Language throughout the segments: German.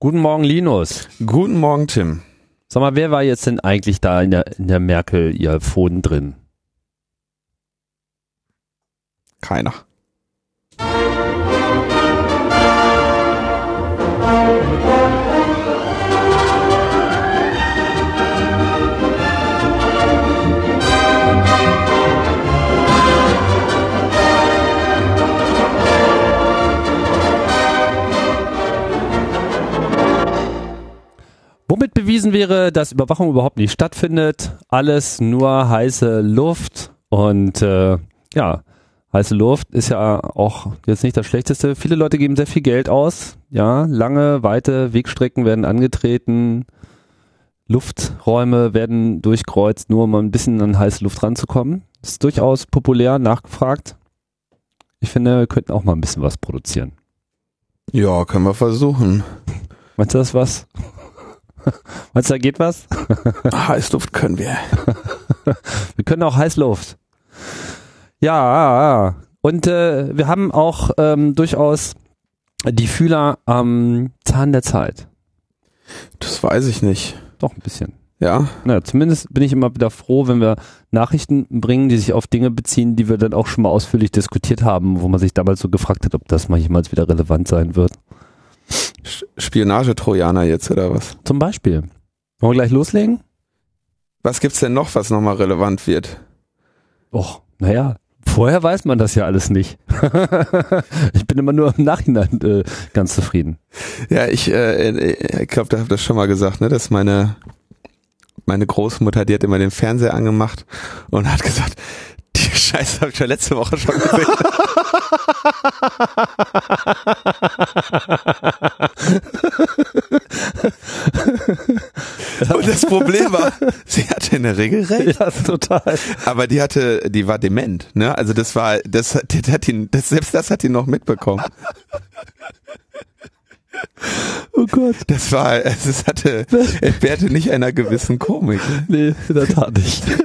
Guten Morgen, Linus. Guten Morgen, Tim. Sag mal, wer war jetzt denn eigentlich da in der, in der Merkel ihr Phone drin? Keiner. Womit bewiesen wäre, dass Überwachung überhaupt nicht stattfindet? Alles nur heiße Luft und äh, ja, heiße Luft ist ja auch jetzt nicht das Schlechteste. Viele Leute geben sehr viel Geld aus. Ja, lange, weite Wegstrecken werden angetreten. Lufträume werden durchkreuzt, nur um ein bisschen an heiße Luft ranzukommen. Ist durchaus populär, nachgefragt. Ich finde, wir könnten auch mal ein bisschen was produzieren. Ja, können wir versuchen. Meinst du das was? Meinst du, da geht was? Heißluft können wir. wir können auch Heißluft. Ja, und äh, wir haben auch ähm, durchaus die Fühler am Zahn der Zeit. Das weiß ich nicht. Doch, ein bisschen. Ja. Naja, zumindest bin ich immer wieder froh, wenn wir Nachrichten bringen, die sich auf Dinge beziehen, die wir dann auch schon mal ausführlich diskutiert haben, wo man sich damals so gefragt hat, ob das mal jemals wieder relevant sein wird. Spionagetrojaner jetzt oder was? Zum Beispiel. Wollen wir gleich loslegen? Was gibt's denn noch, was nochmal relevant wird? Och, naja, vorher weiß man das ja alles nicht. ich bin immer nur im Nachhinein äh, ganz zufrieden. Ja, ich, äh, ich glaube, da habe das schon mal gesagt, ne, dass meine meine Großmutter, die hat immer den Fernseher angemacht und hat gesagt, die Scheiße habe ich ja letzte Woche schon gesehen. Und das Problem war, sie hatte in der Regel recht. Ja, total. Aber die hatte, die war dement, ne? Also das war, das, das hat ihn, das, selbst das hat ihn noch mitbekommen. Oh Gott. Das war, es hatte, entbehrte nicht einer gewissen Komik. Nee, in der Tat nicht.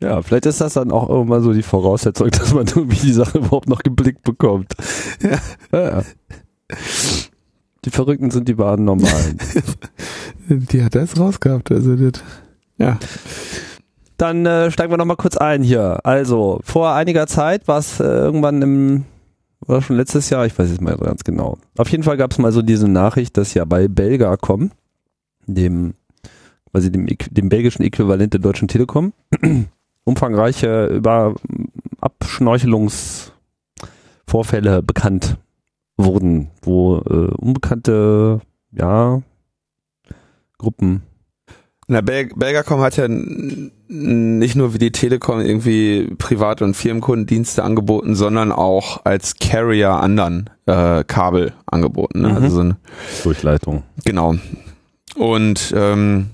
ja, vielleicht ist das dann auch irgendwann so die Voraussetzung, dass man irgendwie die Sache überhaupt noch geblickt bekommt. Ja. ja. Die Verrückten sind die wahren Normalen. die hat das rausgehabt, also das, ja. Dann äh, steigen wir nochmal kurz ein hier. Also, vor einiger Zeit war es äh, irgendwann im war schon letztes Jahr, ich weiß es mal ganz genau. Auf jeden Fall gab es mal so diese Nachricht, dass ja bei Belgacom, dem quasi dem, dem belgischen Äquivalent der Deutschen Telekom, umfangreiche über Abschnorchelungsvorfälle bekannt wurden, wo äh, unbekannte ja Gruppen na, Bel Belgacom hat ja nicht nur wie die Telekom irgendwie Privat- und Firmenkundendienste angeboten, sondern auch als Carrier anderen äh, Kabel angeboten. Ne? Mhm. Also so eine Durchleitung. Genau. Und ähm,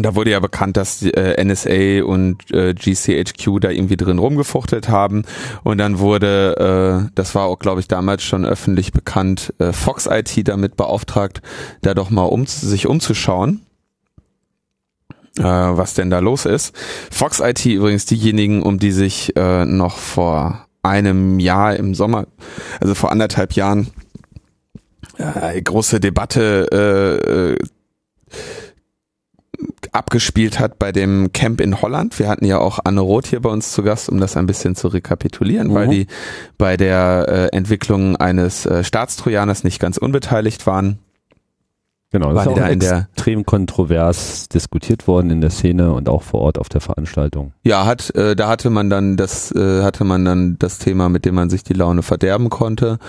da wurde ja bekannt, dass die, äh, NSA und äh, GCHQ da irgendwie drin rumgefuchtelt haben. Und dann wurde, äh, das war auch, glaube ich, damals schon öffentlich bekannt, äh, Fox IT damit beauftragt, da doch mal um, sich umzuschauen äh, was denn da los ist. Fox IT übrigens diejenigen, um die sich äh, noch vor einem Jahr im Sommer, also vor anderthalb Jahren, äh, große Debatte äh, abgespielt hat bei dem Camp in Holland. Wir hatten ja auch Anne Roth hier bei uns zu Gast, um das ein bisschen zu rekapitulieren, mhm. weil die bei der äh, Entwicklung eines äh, Staatstrojaners nicht ganz unbeteiligt waren. Genau, das ist auch in der extrem kontrovers diskutiert worden in der Szene und auch vor Ort auf der Veranstaltung. Ja, hat äh, da hatte man dann das äh, hatte man dann das Thema, mit dem man sich die Laune verderben konnte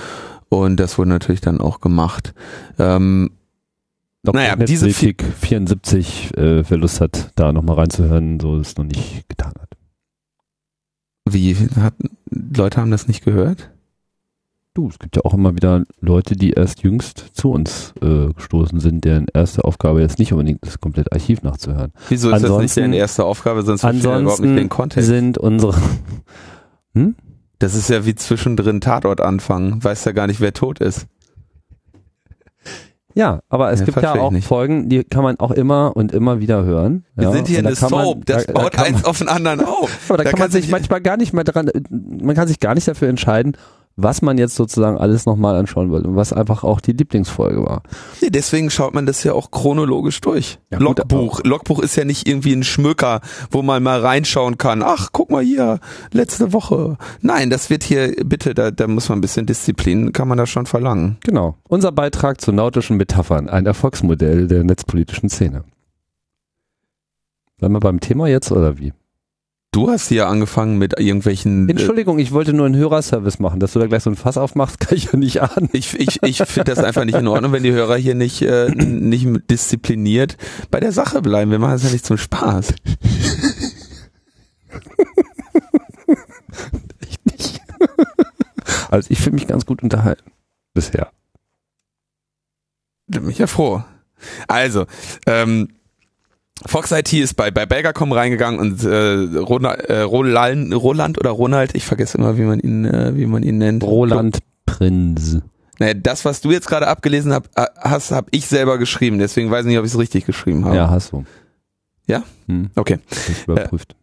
und das wurde natürlich dann auch gemacht. Ähm, Dr. naja, diese 74 äh, wer Lust hat, da nochmal reinzuhören, so es noch nicht getan hat. Wie hat Leute haben das nicht gehört? Du, es gibt ja auch immer wieder Leute, die erst jüngst zu uns äh, gestoßen sind, deren erste Aufgabe jetzt nicht unbedingt das komplette Archiv nachzuhören. Wieso ist ansonsten, das nicht deren erste Aufgabe, sonst ansonsten überhaupt nicht den Kontext. sind unsere hm? Das ist ja wie zwischendrin Tatort anfangen, weiß ja gar nicht, wer tot ist. Ja, aber es ja, gibt ja auch Folgen, die kann man auch immer und immer wieder hören. Wir ja, sind hier in der Soap, man, das da, baut da eins man, auf den anderen auf. Aber da, da kann man sich manchmal gar nicht mehr dran, man kann sich gar nicht dafür entscheiden, was man jetzt sozusagen alles nochmal anschauen will und was einfach auch die Lieblingsfolge war. Nee, deswegen schaut man das ja auch chronologisch durch. Ja, gut, Logbuch. Logbuch ist ja nicht irgendwie ein Schmöker, wo man mal reinschauen kann. Ach, guck mal hier, letzte Woche. Nein, das wird hier, bitte, da, da muss man ein bisschen Disziplin, kann man da schon verlangen. Genau. Unser Beitrag zu nautischen Metaphern, ein Erfolgsmodell der netzpolitischen Szene. Bleiben wir beim Thema jetzt oder wie? Du hast hier angefangen mit irgendwelchen. äh, Entschuldigung, ich wollte nur einen Hörerservice machen, dass du da gleich so ein Fass aufmachst, kann ich ja nicht ahnen. Ich, ich, ich finde das einfach nicht in Ordnung, wenn die Hörer hier nicht, äh, nicht diszipliniert bei der Sache bleiben. Wir machen das ja nicht zum Spaß. Echt nicht. Also ich fühle mich ganz gut unterhalten. Bisher. Bin ich ja froh. Also, ähm, Fox IT ist bei, bei Belgacom reingegangen und äh, Roland, äh, Roland, Roland oder Ronald, ich vergesse immer, wie man ihn, äh, wie man ihn nennt. Roland Prinz. Naja, das, was du jetzt gerade abgelesen hab, äh, hast, habe ich selber geschrieben. Deswegen weiß ich nicht, ob ich es richtig geschrieben habe. Ja, hast du. Ja? Hm, Okay. ich überprüft.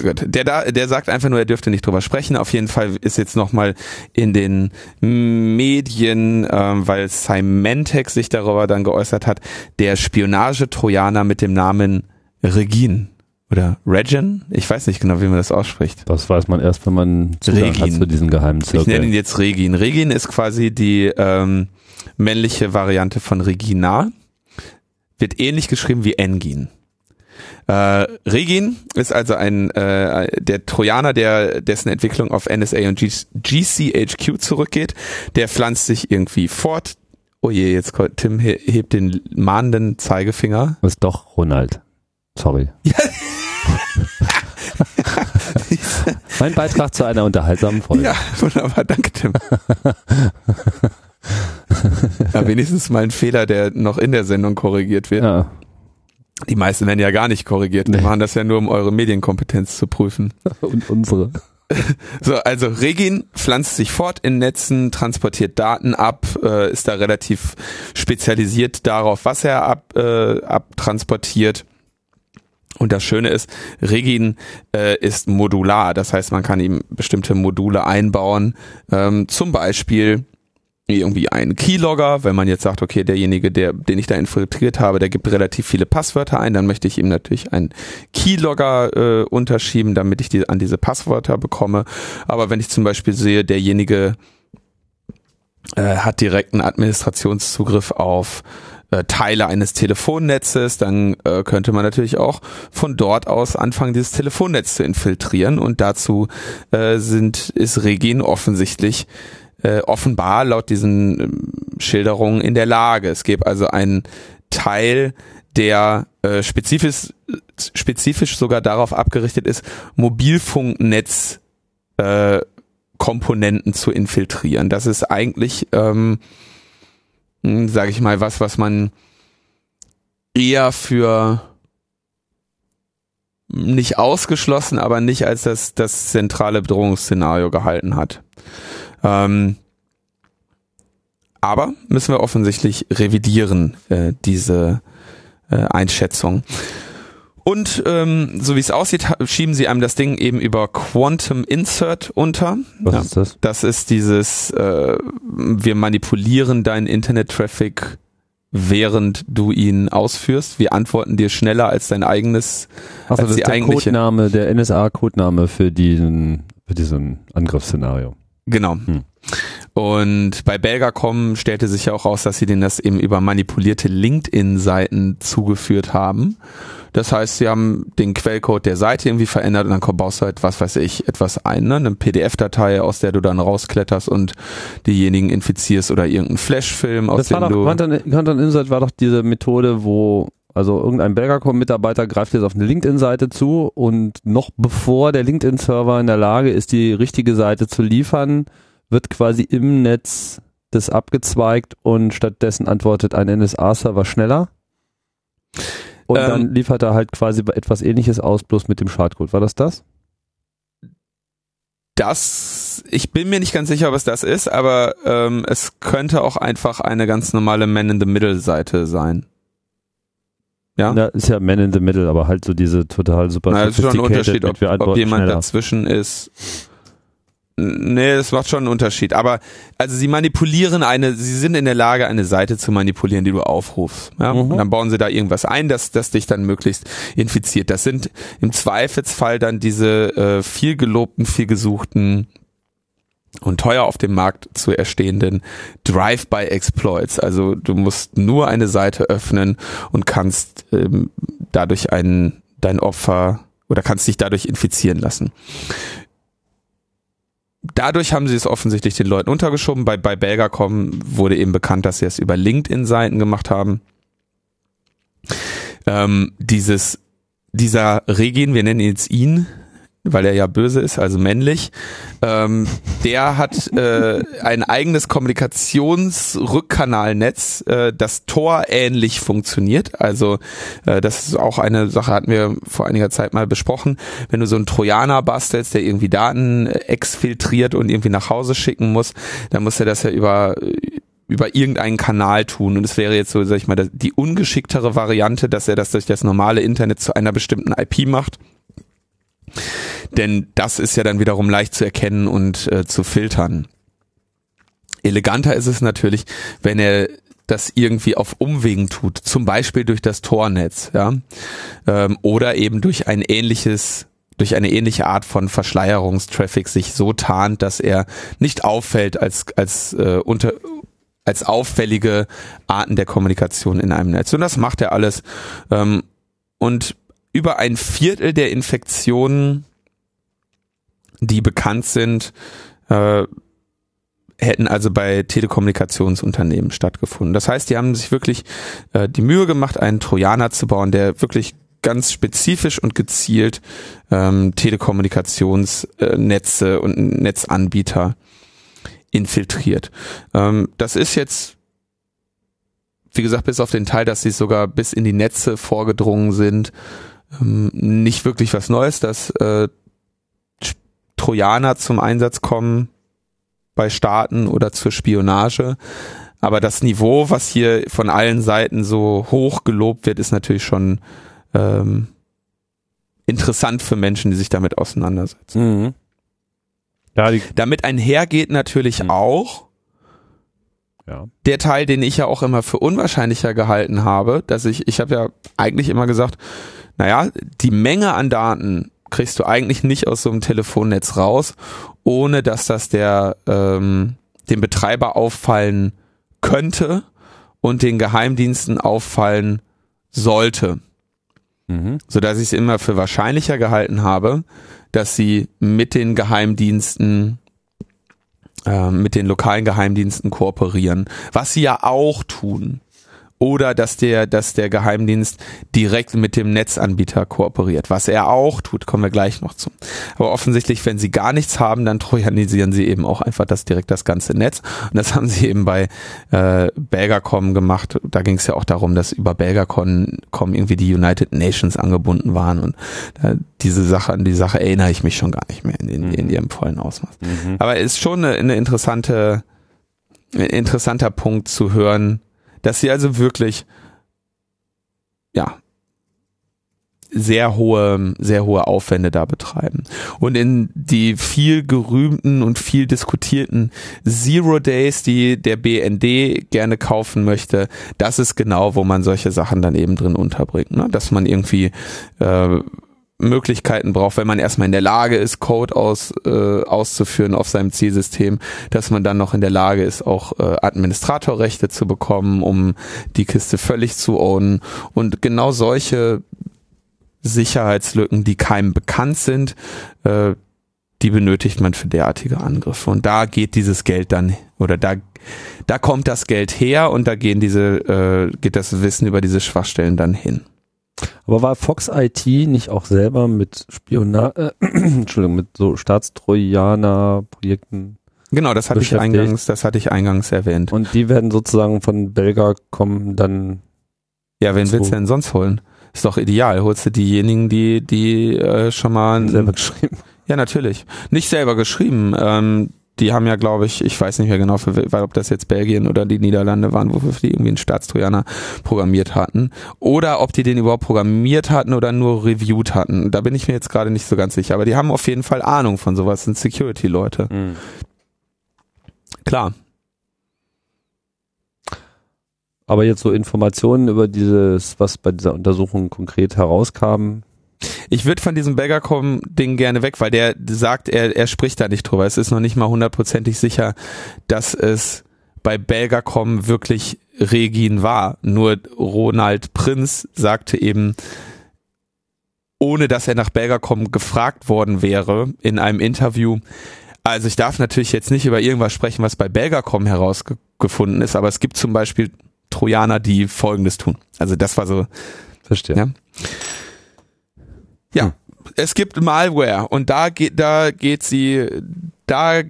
Gut. Der da, der sagt einfach nur, er dürfte nicht drüber sprechen. Auf jeden Fall ist jetzt nochmal in den Medien, ähm, weil Symantec sich darüber dann geäußert hat, der Spionage-Trojaner mit dem Namen Regin oder Regin, ich weiß nicht genau, wie man das ausspricht. Das weiß man erst, wenn man Zugang hat Regin. zu diesen geheimen Ich nenne ihn jetzt Regin. Regin ist quasi die ähm, männliche Variante von Regina. Wird ähnlich geschrieben wie Engin. Äh, Regin ist also ein äh, der Trojaner, der dessen Entwicklung auf NSA und G GCHQ zurückgeht. Der pflanzt sich irgendwie fort. Oh je, jetzt kommt- Tim he- hebt den mahnenden Zeigefinger. Das ist doch Ronald. Sorry. mein Beitrag zu einer unterhaltsamen Folge. Ja, wunderbar, danke Tim. ja, wenigstens mal ein Fehler, der noch in der Sendung korrigiert wird. Ja. Die meisten werden ja gar nicht korrigiert. Wir Nee. machen das ja nur, um eure Medienkompetenz zu prüfen. Und unsere. So, also Regin pflanzt sich fort in Netzen, transportiert Daten ab, äh, ist da relativ spezialisiert darauf, was er ab, äh, abtransportiert. Und das Schöne ist, Regin äh, ist modular, das heißt, man kann ihm bestimmte Module einbauen, ähm, zum Beispiel irgendwie einen Keylogger, wenn man jetzt sagt, okay, derjenige, der, den ich da infiltriert habe, der gibt relativ viele Passwörter ein, dann möchte ich ihm natürlich einen Keylogger äh, unterschieben, damit ich die an diese Passwörter bekomme. Aber wenn ich zum Beispiel sehe, derjenige äh, hat direkten Administrationszugriff auf äh, Teile eines Telefonnetzes, dann äh, könnte man natürlich auch von dort aus anfangen, dieses Telefonnetz zu infiltrieren. Und dazu äh, sind ist Regin offensichtlich äh, offenbar laut diesen ähm, Schilderungen in der Lage. Es gibt also einen Teil, der äh, spezifisch, spezifisch sogar darauf abgerichtet ist, Mobilfunknetz äh, zu infiltrieren. Das ist eigentlich, ähm, sage ich mal, was, was man eher für nicht ausgeschlossen, aber nicht als das, das zentrale Bedrohungsszenario gehalten hat. Ähm, aber müssen wir offensichtlich revidieren, äh, diese äh, Einschätzung. Und ähm, so wie es aussieht, schieben sie einem das Ding eben über Quantum Insert unter. Was Ja. ist das? Das ist dieses, äh, wir manipulieren deinen Internet-Traffic, während du ihn ausführst. Wir antworten dir schneller als dein eigenes. Achso, als das ist der Codename, der NSA-Codename für diesen, für diesen Angriffsszenario. Genau. Hm. Und bei Belgacom stellte sich ja auch raus, dass sie denen das eben über manipulierte LinkedIn-Seiten zugeführt haben. Das heißt, sie haben den Quellcode der Seite irgendwie verändert und dann baust du halt, was weiß ich, etwas ein, ne? eine PDF-Datei, aus der du dann rauskletterst und diejenigen infizierst oder irgendeinen Flashfilm, aus Das war dem doch, du... Content, Content Insight war doch diese Methode, wo also irgendein Belgacom-Mitarbeiter greift jetzt auf eine LinkedIn-Seite zu und noch bevor der LinkedIn-Server in der Lage ist, die richtige Seite zu liefern, wird quasi im Netz das abgezweigt und stattdessen antwortet ein NSA-Server schneller. Und Ähm, dann liefert er halt quasi etwas ähnliches aus, bloß mit dem Schadcode. War das das? Das, ich bin mir nicht ganz sicher, es das ist, aber ähm, es könnte auch einfach eine ganz normale Man-in-the-Middle-Seite sein. Ja? Ja, ist ja Man in the Middle, aber halt so diese total super Na, es ist schon ein Unterschied, ob, ob jemand schneller. dazwischen ist. Nee, es macht schon einen Unterschied. Aber also sie manipulieren eine, sie sind in der Lage, eine Seite zu manipulieren, die du aufrufst. Ja? Mhm. Und dann bauen sie da irgendwas ein, das, das dich dann möglichst infiziert. Das sind im Zweifelsfall dann diese äh, viel gelobten, viel gesuchten und teuer auf dem Markt zu erstehenden Drive-by-Exploits. Also du musst nur eine Seite öffnen und kannst ähm, dadurch ein, dein Opfer oder kannst dich dadurch infizieren lassen dadurch haben sie es offensichtlich den Leuten untergeschoben. Bei, bei Belgacom wurde eben bekannt, dass sie es über LinkedIn-Seiten gemacht haben. Ähm, dieses, dieser Regin, wir nennen jetzt ihn, weil er ja böse ist, also männlich, ähm, der hat äh, ein eigenes Kommunikationsrückkanalnetz, äh, das Tor ähnlich funktioniert. Also äh, das ist auch eine Sache, hatten wir vor einiger Zeit mal besprochen. Wenn du so einen Trojaner bastelst, der irgendwie Daten exfiltriert und irgendwie nach Hause schicken muss, dann muss er das ja über über irgendeinen Kanal tun. Und es wäre jetzt so, sag ich mal, die ungeschicktere Variante, dass er das durch das normale Internet zu einer bestimmten IP macht denn das ist ja dann wiederum leicht zu erkennen und äh, zu filtern. Eleganter ist es natürlich, wenn er das irgendwie auf Umwegen tut, zum Beispiel durch das Tornetz, ja, ähm, oder eben durch ein ähnliches durch eine ähnliche Art von Verschleierungstraffic sich so tarnt, dass er nicht auffällt als als äh, unter als auffällige Arten der Kommunikation in einem Netz. Und das macht er alles. Ähm, und über ein Viertel der Infektionen die bekannt sind, äh, hätten also bei Telekommunikationsunternehmen stattgefunden. Das heißt, die haben sich wirklich äh, die Mühe gemacht, einen Trojaner zu bauen, der wirklich ganz spezifisch und gezielt ähm, Telekommunikationsnetze und Netzanbieter infiltriert. Ähm, das ist jetzt, wie gesagt, bis auf den Teil, dass sie sogar bis in die Netze vorgedrungen sind, ähm, nicht wirklich was Neues, dass äh, Trojaner zum Einsatz kommen bei Staaten oder zur Spionage. Aber das Niveau, was hier von allen Seiten so hoch gelobt wird, ist natürlich schon ähm, interessant für Menschen, die sich damit auseinandersetzen. Mhm. Ja, damit einhergeht natürlich mhm. auch ja. der Teil, den ich ja auch immer für unwahrscheinlicher gehalten habe, dass ich, ich habe ja eigentlich immer gesagt, naja, die Menge an Daten, kriegst du eigentlich nicht aus so einem Telefonnetz raus, ohne dass das der ähm, dem Betreiber auffallen könnte und den Geheimdiensten auffallen sollte. Mhm. So dass ich es immer für wahrscheinlicher gehalten habe, dass sie mit den Geheimdiensten äh, mit den lokalen Geheimdiensten kooperieren, was sie ja auch tun oder dass der, dass der Geheimdienst direkt mit dem Netzanbieter kooperiert, was er auch tut, kommen wir gleich noch zu. Aber offensichtlich, wenn sie gar nichts haben, dann trojanisieren sie eben auch einfach das direkt das ganze Netz. Und das haben sie eben bei äh, Belgacom gemacht. Da ging es ja auch darum, dass über Belgacom irgendwie die United Nations angebunden waren und äh, diese Sache, an die Sache erinnere ich mich schon gar nicht mehr in, in, in ihrem vollen Ausmaß. Mhm. Aber ist schon eine, eine interessante, ein interessanter Punkt zu hören, dass sie also wirklich, ja, sehr hohe, sehr hohe Aufwände da betreiben. Und in die viel gerühmten und viel diskutierten Zero Days, die der BND gerne kaufen möchte, das ist genau, wo man solche Sachen dann eben drin unterbringt. Ne? Dass man irgendwie äh, Möglichkeiten braucht, wenn man erstmal in der Lage ist, Code aus, äh, auszuführen auf seinem Zielsystem, dass man dann noch in der Lage ist, auch äh, Administratorrechte zu bekommen, um die Kiste völlig zu ownen. Und genau solche Sicherheitslücken, die keinem bekannt sind, äh, die benötigt man für derartige Angriffe. Und da geht dieses Geld dann, oder da, da kommt das Geld her und da gehen diese, äh, geht das Wissen über diese Schwachstellen dann hin. Aber war Fox IT nicht auch selber mit Spionage, äh, Entschuldigung, mit so Staatstrojaner-Projekten? Genau, das hatte ich eingangs, das hatte ich eingangs erwähnt. Und die werden sozusagen von Belga kommen dann. Ja, wen willst du denn sonst holen? Ist doch ideal. Holst du diejenigen, die, die äh, schon mal selber geschrieben. Ja, natürlich. Nicht selber geschrieben. Ähm, die haben ja, glaube ich, ich weiß nicht mehr genau, für, ob das jetzt Belgien oder die Niederlande waren, wofür die irgendwie einen Staatstrojaner programmiert hatten. Oder ob die den überhaupt programmiert hatten oder nur reviewed hatten. Da bin ich mir jetzt gerade nicht so ganz sicher. Aber die haben auf jeden Fall Ahnung von sowas, sind Security-Leute. Mhm. Klar. Aber jetzt so Informationen über dieses, was bei dieser Untersuchung konkret herauskam, ich würde von diesem Belgacom-Ding gerne weg, weil der sagt, er, er spricht da nicht drüber. Es ist noch nicht mal hundertprozentig sicher, dass es bei Belgacom wirklich Regin war. Nur Ronald Prinz sagte eben, ohne dass er nach Belgacom gefragt worden wäre in einem Interview, also ich darf natürlich jetzt nicht über irgendwas sprechen, was bei Belgacom herausgefunden ist, aber es gibt zum Beispiel Trojaner, die Folgendes tun. Also das war so. Verstehe. Ja. Ja, hm. es gibt Malware und da geht, da geht sie, da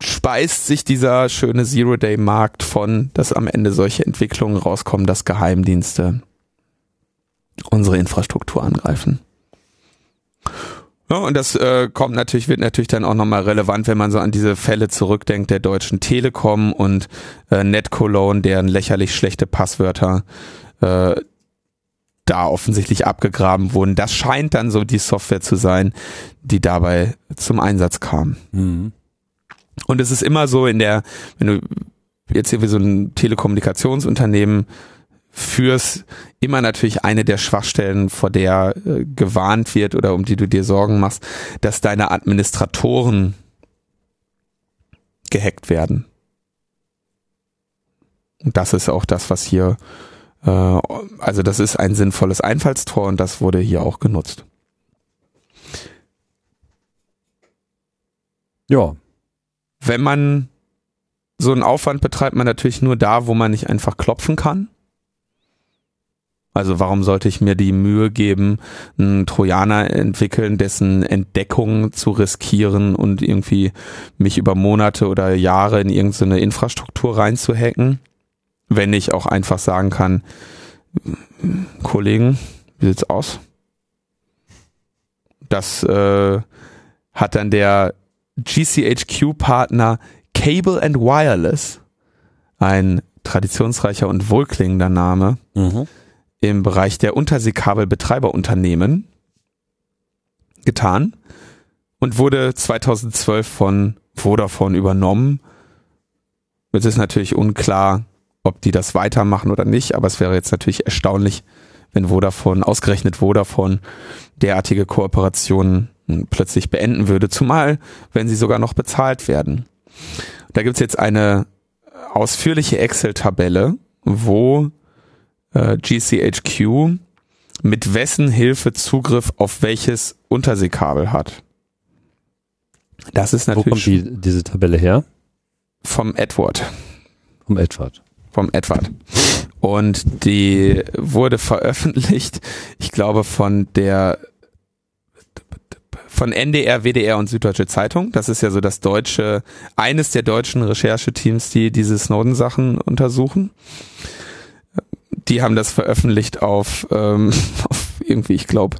speist sich dieser schöne Zero-Day-Markt von, dass am Ende solche Entwicklungen rauskommen, dass Geheimdienste unsere Infrastruktur angreifen. Ja, und das äh, kommt natürlich, wird natürlich dann auch nochmal relevant, wenn man so an diese Fälle zurückdenkt der Deutschen Telekom und äh, NetCologne, deren lächerlich schlechte Passwörter äh, da offensichtlich abgegraben wurden. Das scheint dann so die Software zu sein, die dabei zum Einsatz kam. Mhm. Und es ist immer so in der, wenn du jetzt hier wie so ein Telekommunikationsunternehmen führst, immer natürlich eine der Schwachstellen, vor der äh, gewarnt wird oder um die du dir Sorgen machst, dass deine Administratoren gehackt werden. Und das ist auch das, was hier also das ist ein sinnvolles Einfallstor und das wurde hier auch genutzt. Ja. Wenn man so einen Aufwand betreibt, man natürlich nur da, wo man nicht einfach klopfen kann. Also warum sollte ich mir die Mühe geben, einen Trojaner entwickeln, dessen Entdeckung zu riskieren und irgendwie mich über Monate oder Jahre in irgendeine Infrastruktur reinzuhacken? Wenn ich auch einfach sagen kann, Kollegen, wie sieht's aus? Das äh, hat dann der GCHQ-Partner Cable and Wireless, ein traditionsreicher und wohlklingender Name, mhm. im Bereich der Unterseekabelbetreiberunternehmen getan und wurde 2012 von Vodafone übernommen. Jetzt ist natürlich unklar, ob die das weitermachen oder nicht, aber es wäre jetzt natürlich erstaunlich, wenn Vodafone, ausgerechnet Vodafone, derartige Kooperationen hm, plötzlich beenden würde, zumal wenn sie sogar noch bezahlt werden. Da gibt's jetzt eine ausführliche Excel-Tabelle, wo äh, GCHQ mit wessen Hilfe Zugriff auf welches Unterseekabel hat. Das ist natürlich. Wo kommt die, diese Tabelle her? Vom Edward. Vom Edward vom Edward. Und die wurde veröffentlicht, ich glaube, von der von NDR, WDR und Süddeutsche Zeitung. Das ist ja so das deutsche, eines der deutschen Rechercheteams, die diese Snowden-Sachen untersuchen. Die haben das veröffentlicht auf, ähm, auf irgendwie, ich glaube,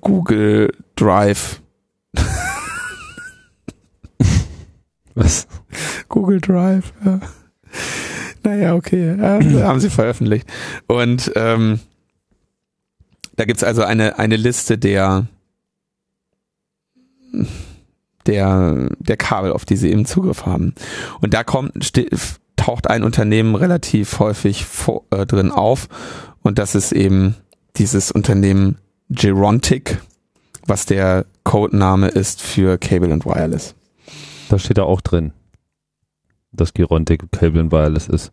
Google Drive. Was? Google Drive, ja. Naja, okay, äh, haben sie veröffentlicht. Und ähm, da gibt's also eine, eine Liste der, der, der Kabel, auf die sie eben Zugriff haben. Und da kommt, taucht ein Unternehmen relativ häufig vor, äh, drin auf. Und das ist eben dieses Unternehmen Gerontic, was der Codename ist für Cable and Wireless. Da steht da auch drin, dass Gerontic Cable and Wireless ist.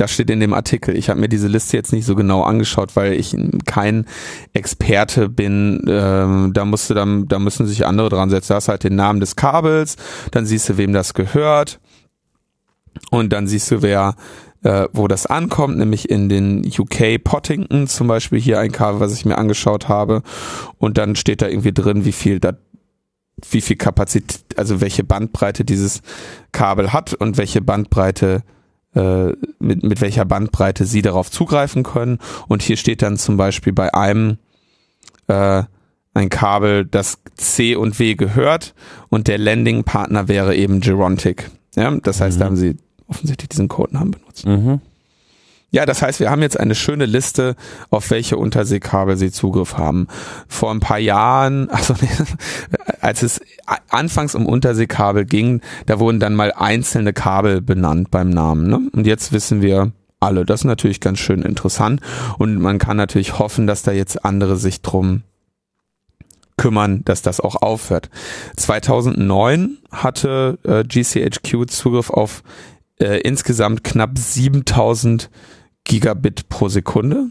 Das steht in dem Artikel. Ich habe mir diese Liste jetzt nicht so genau angeschaut, weil ich kein Experte bin. Ähm, da musste dann, da müssen sich andere dran setzen. Da hast halt den Namen des Kabels, dann siehst du, wem das gehört, und dann siehst du, wer äh, wo das ankommt, nämlich in den UK Pottington zum Beispiel hier ein Kabel, was ich mir angeschaut habe, und dann steht da irgendwie drin, wie viel da wie viel Kapazität, also welche Bandbreite dieses Kabel hat und welche Bandbreite äh, mit, mit welcher Bandbreite sie darauf zugreifen können. Und hier steht dann zum Beispiel bei einem äh, ein Kabel, das C und W gehört und der Landing-Partner wäre eben Gerontic. Ja, das heißt, Mhm. da haben sie offensichtlich diesen Codenamen benutzt. Mhm. Ja, das heißt, wir haben jetzt eine schöne Liste, auf welche Unterseekabel sie Zugriff haben. Vor ein paar Jahren, also als es anfangs um Unterseekabel ging, da wurden dann mal einzelne Kabel benannt beim Namen. Ne? Und jetzt wissen wir alle. Das ist natürlich ganz schön interessant. Und man kann natürlich hoffen, dass da jetzt andere sich drum kümmern, dass das auch aufhört. 2009 hatte äh, GCHQ Zugriff auf äh, insgesamt knapp 7000 Gigabit pro Sekunde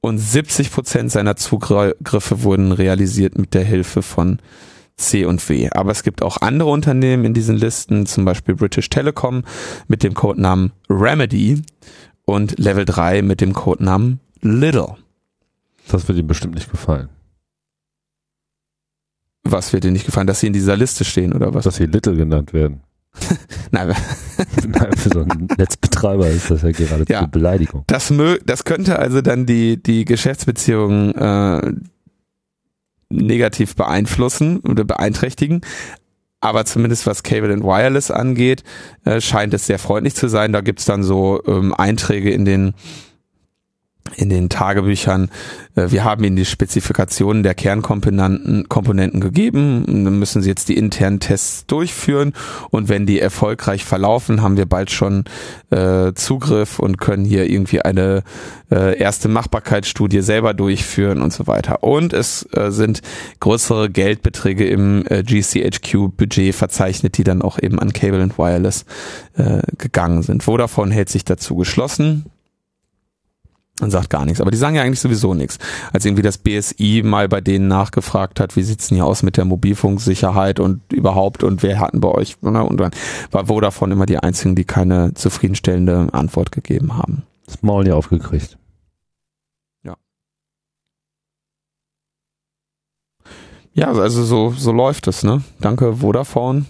und 70 Prozent seiner Zugriffe wurden realisiert mit der Hilfe von C und W. Aber es gibt auch andere Unternehmen in diesen Listen, zum Beispiel British Telecom mit dem Codenamen Remedy und Level 3 mit dem Codenamen Little. Das wird ihm bestimmt nicht gefallen. Was wird dir nicht gefallen, dass sie in dieser Liste stehen oder was? Dass sie Little genannt werden. Nein, Nein, Für so einen Netzbetreiber ist das ja geradezu Ja. eine Beleidigung. Das, mö das könnte also dann die, die Geschäftsbeziehungen äh, negativ beeinflussen oder beeinträchtigen. Aber zumindest was Cable and Wireless angeht, äh, scheint es sehr freundlich zu sein. Da gibt's dann so ähm, Einträge in den in den Tagebüchern. Äh, wir haben Ihnen die Spezifikationen der Kernkomponenten Komponenten gegeben. Dann müssen Sie jetzt die internen Tests durchführen. Und wenn die erfolgreich verlaufen, haben wir bald schon äh, Zugriff und können hier irgendwie eine äh, erste Machbarkeitsstudie selber durchführen und so weiter. Und es äh, sind größere Geldbeträge im äh, GCHQ-Budget verzeichnet, die dann auch eben an Cable and Wireless äh, gegangen sind. Vodafone hält sich dazu geschlossen und sagt gar nichts. Aber die sagen ja eigentlich sowieso nichts. Als irgendwie das BSI mal bei denen nachgefragt hat, wie sieht's denn hier aus mit der Mobilfunksicherheit und überhaupt und wer hatten bei euch, ne? und dann war Vodafone immer die einzigen, die keine zufriedenstellende Antwort gegeben haben. Das Maul nie aufgekriegt. Ja, also so, so läuft es, ne? Danke Vodafone.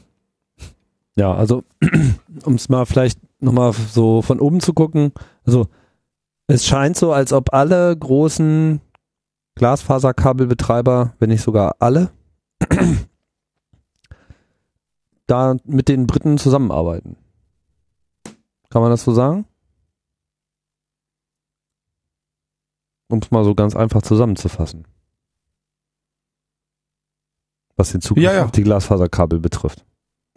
Ja, also um es mal vielleicht nochmal so von oben zu gucken, also es scheint so, als ob alle großen Glasfaserkabelbetreiber, wenn nicht sogar alle, da mit den Briten zusammenarbeiten. Kann man das so sagen? Um es mal so ganz einfach zusammenzufassen. Was den Zugriff Ja, ja. auf die Glasfaserkabel betrifft.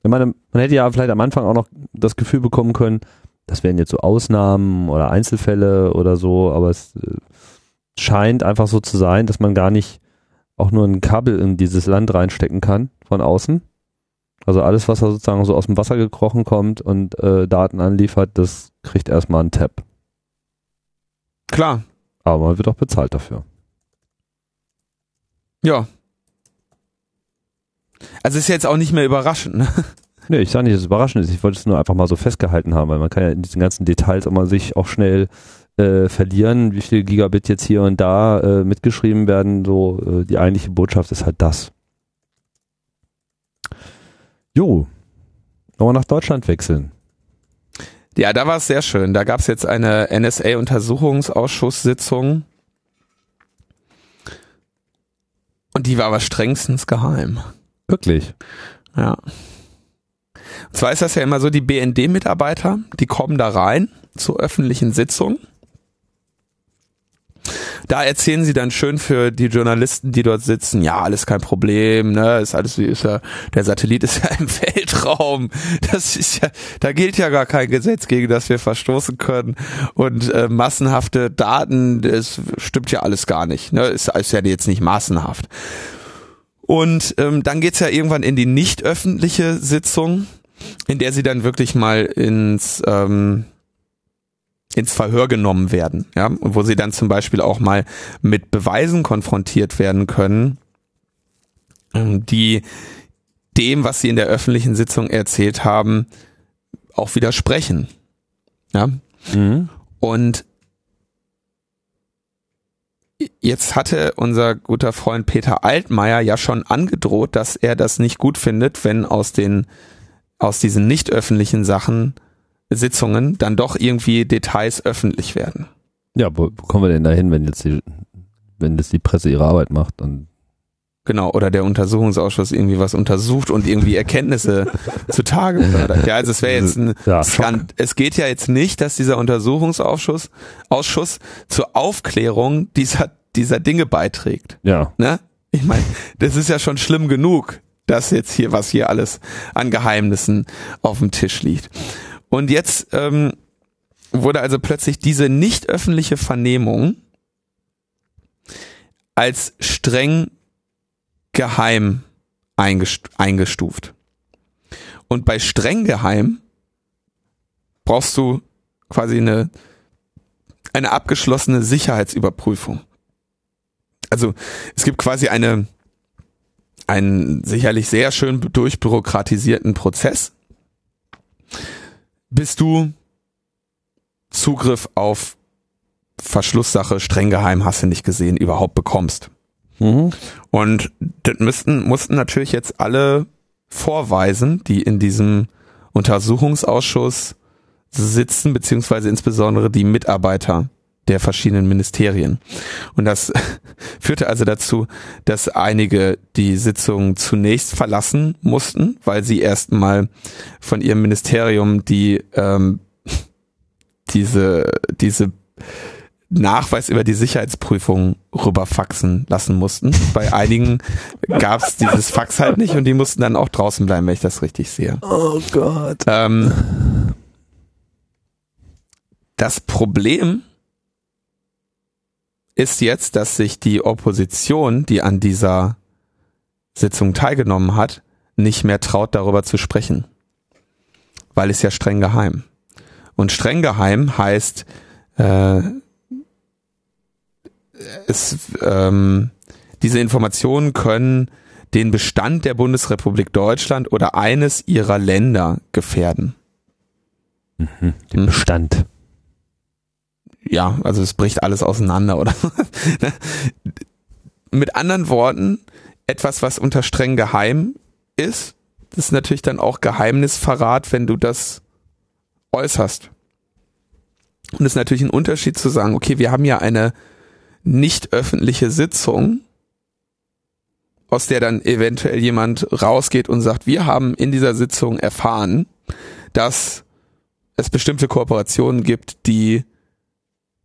Ich meine, man hätte ja vielleicht am Anfang auch noch das Gefühl bekommen können, das wären jetzt so Ausnahmen oder Einzelfälle oder so, aber es äh, scheint einfach so zu sein, dass man gar nicht auch nur ein Kabel in dieses Land reinstecken kann von außen. Also alles, was da sozusagen so aus dem Wasser gekrochen kommt und äh, Daten anliefert, das kriegt erstmal einen Tab. Klar. Aber man wird auch bezahlt dafür. Ja. Also ist jetzt auch nicht mehr überraschend, ne? Nee, ich sage nicht, dass es überraschend ist. Ich wollte es nur einfach mal so festgehalten haben, weil man kann ja in diesen ganzen Details immer sich auch schnell äh, verlieren, wie viel Gigabit jetzt hier und da äh, mitgeschrieben werden. So, äh, die eigentliche Botschaft ist halt das. Jo, wollen wir nach Deutschland wechseln? Ja, da war es sehr schön. Da gab es jetzt eine NSA-Untersuchungsausschusssitzung. Und die war aber strengstens geheim. Wirklich? Ja. Und zwar ist das ja immer so, die BND-Mitarbeiter, die kommen da rein zur öffentlichen Sitzung. Da erzählen sie dann schön für die Journalisten, die dort sitzen, ja, alles kein Problem, ne, ist alles wie ist ja, der Satellit ist ja im Weltraum. Das ist ja, da gilt ja gar kein Gesetz, gegen das wir verstoßen können. Und äh, massenhafte Daten, das stimmt ja alles gar nicht, ne, ist, ist ja jetzt nicht massenhaft. Und ähm, dann geht's ja irgendwann in die nicht öffentliche Sitzung, in der sie dann wirklich mal ins ähm, ins Verhör genommen werden, ja, und wo sie dann zum Beispiel auch mal mit Beweisen konfrontiert werden können, ähm, die dem, was sie in der öffentlichen Sitzung erzählt haben, auch widersprechen, ja. Mhm. Und jetzt hatte unser guter Freund Peter Altmaier ja schon angedroht, dass er das nicht gut findet, wenn aus den aus diesen nicht öffentlichen Sachen Sitzungen dann doch irgendwie Details öffentlich werden. Ja, wo, kommen wir denn da hin, wenn jetzt die, wenn jetzt die Presse ihre Arbeit macht und Genau, oder der Untersuchungsausschuss irgendwie was untersucht und irgendwie Erkenntnisse zutage fördert. Ja, also es wäre jetzt ein Ja, Skand es geht ja jetzt nicht, dass dieser Untersuchungsausschuss Ausschuss zur Aufklärung dieser dieser Dinge beiträgt. Ja. Ne? Ich meine, das ist ja schon schlimm genug, dass jetzt hier was hier alles an Geheimnissen auf dem Tisch liegt. Und jetzt ähm, wurde also plötzlich diese nicht öffentliche Vernehmung als streng geheim eingest eingestuft. Und bei streng geheim brauchst du quasi eine, eine abgeschlossene Sicherheitsüberprüfung. Also es gibt quasi eine, einen sicherlich sehr schön durchbürokratisierten Prozess, bis du Zugriff auf Verschlusssache streng geheim hast du nicht gesehen überhaupt bekommst. Mhm. Und das müssten, mussten natürlich jetzt alle vorweisen, die in diesem Untersuchungsausschuss sitzen, beziehungsweise insbesondere die Mitarbeiter der verschiedenen Ministerien. Und das führte also dazu, dass einige die Sitzung zunächst verlassen mussten, weil sie erstmal von ihrem Ministerium die ähm, diese diese Nachweis über die Sicherheitsprüfung rüberfaxen lassen mussten. Bei einigen gab es dieses Fax halt nicht und die mussten dann auch draußen bleiben, wenn ich das richtig sehe. Oh Gott. Ähm, das Problem ist jetzt, dass sich die Opposition, die an dieser Sitzung teilgenommen hat, nicht mehr traut, darüber zu sprechen. Weil es ja streng geheim. Und streng geheim heißt, äh, es, ähm, diese Informationen können den Bestand der Bundesrepublik Deutschland oder eines ihrer Länder gefährden. Den Bestand. Ja, also es bricht alles auseinander, oder? Mit anderen Worten, etwas, was unter streng geheim ist, das ist natürlich dann auch Geheimnisverrat, wenn du das äußerst. Und es ist natürlich ein Unterschied zu sagen, okay, wir haben ja eine nicht öffentliche Sitzung, aus der dann eventuell jemand rausgeht und sagt, wir haben in dieser Sitzung erfahren, dass es bestimmte Kooperationen gibt, die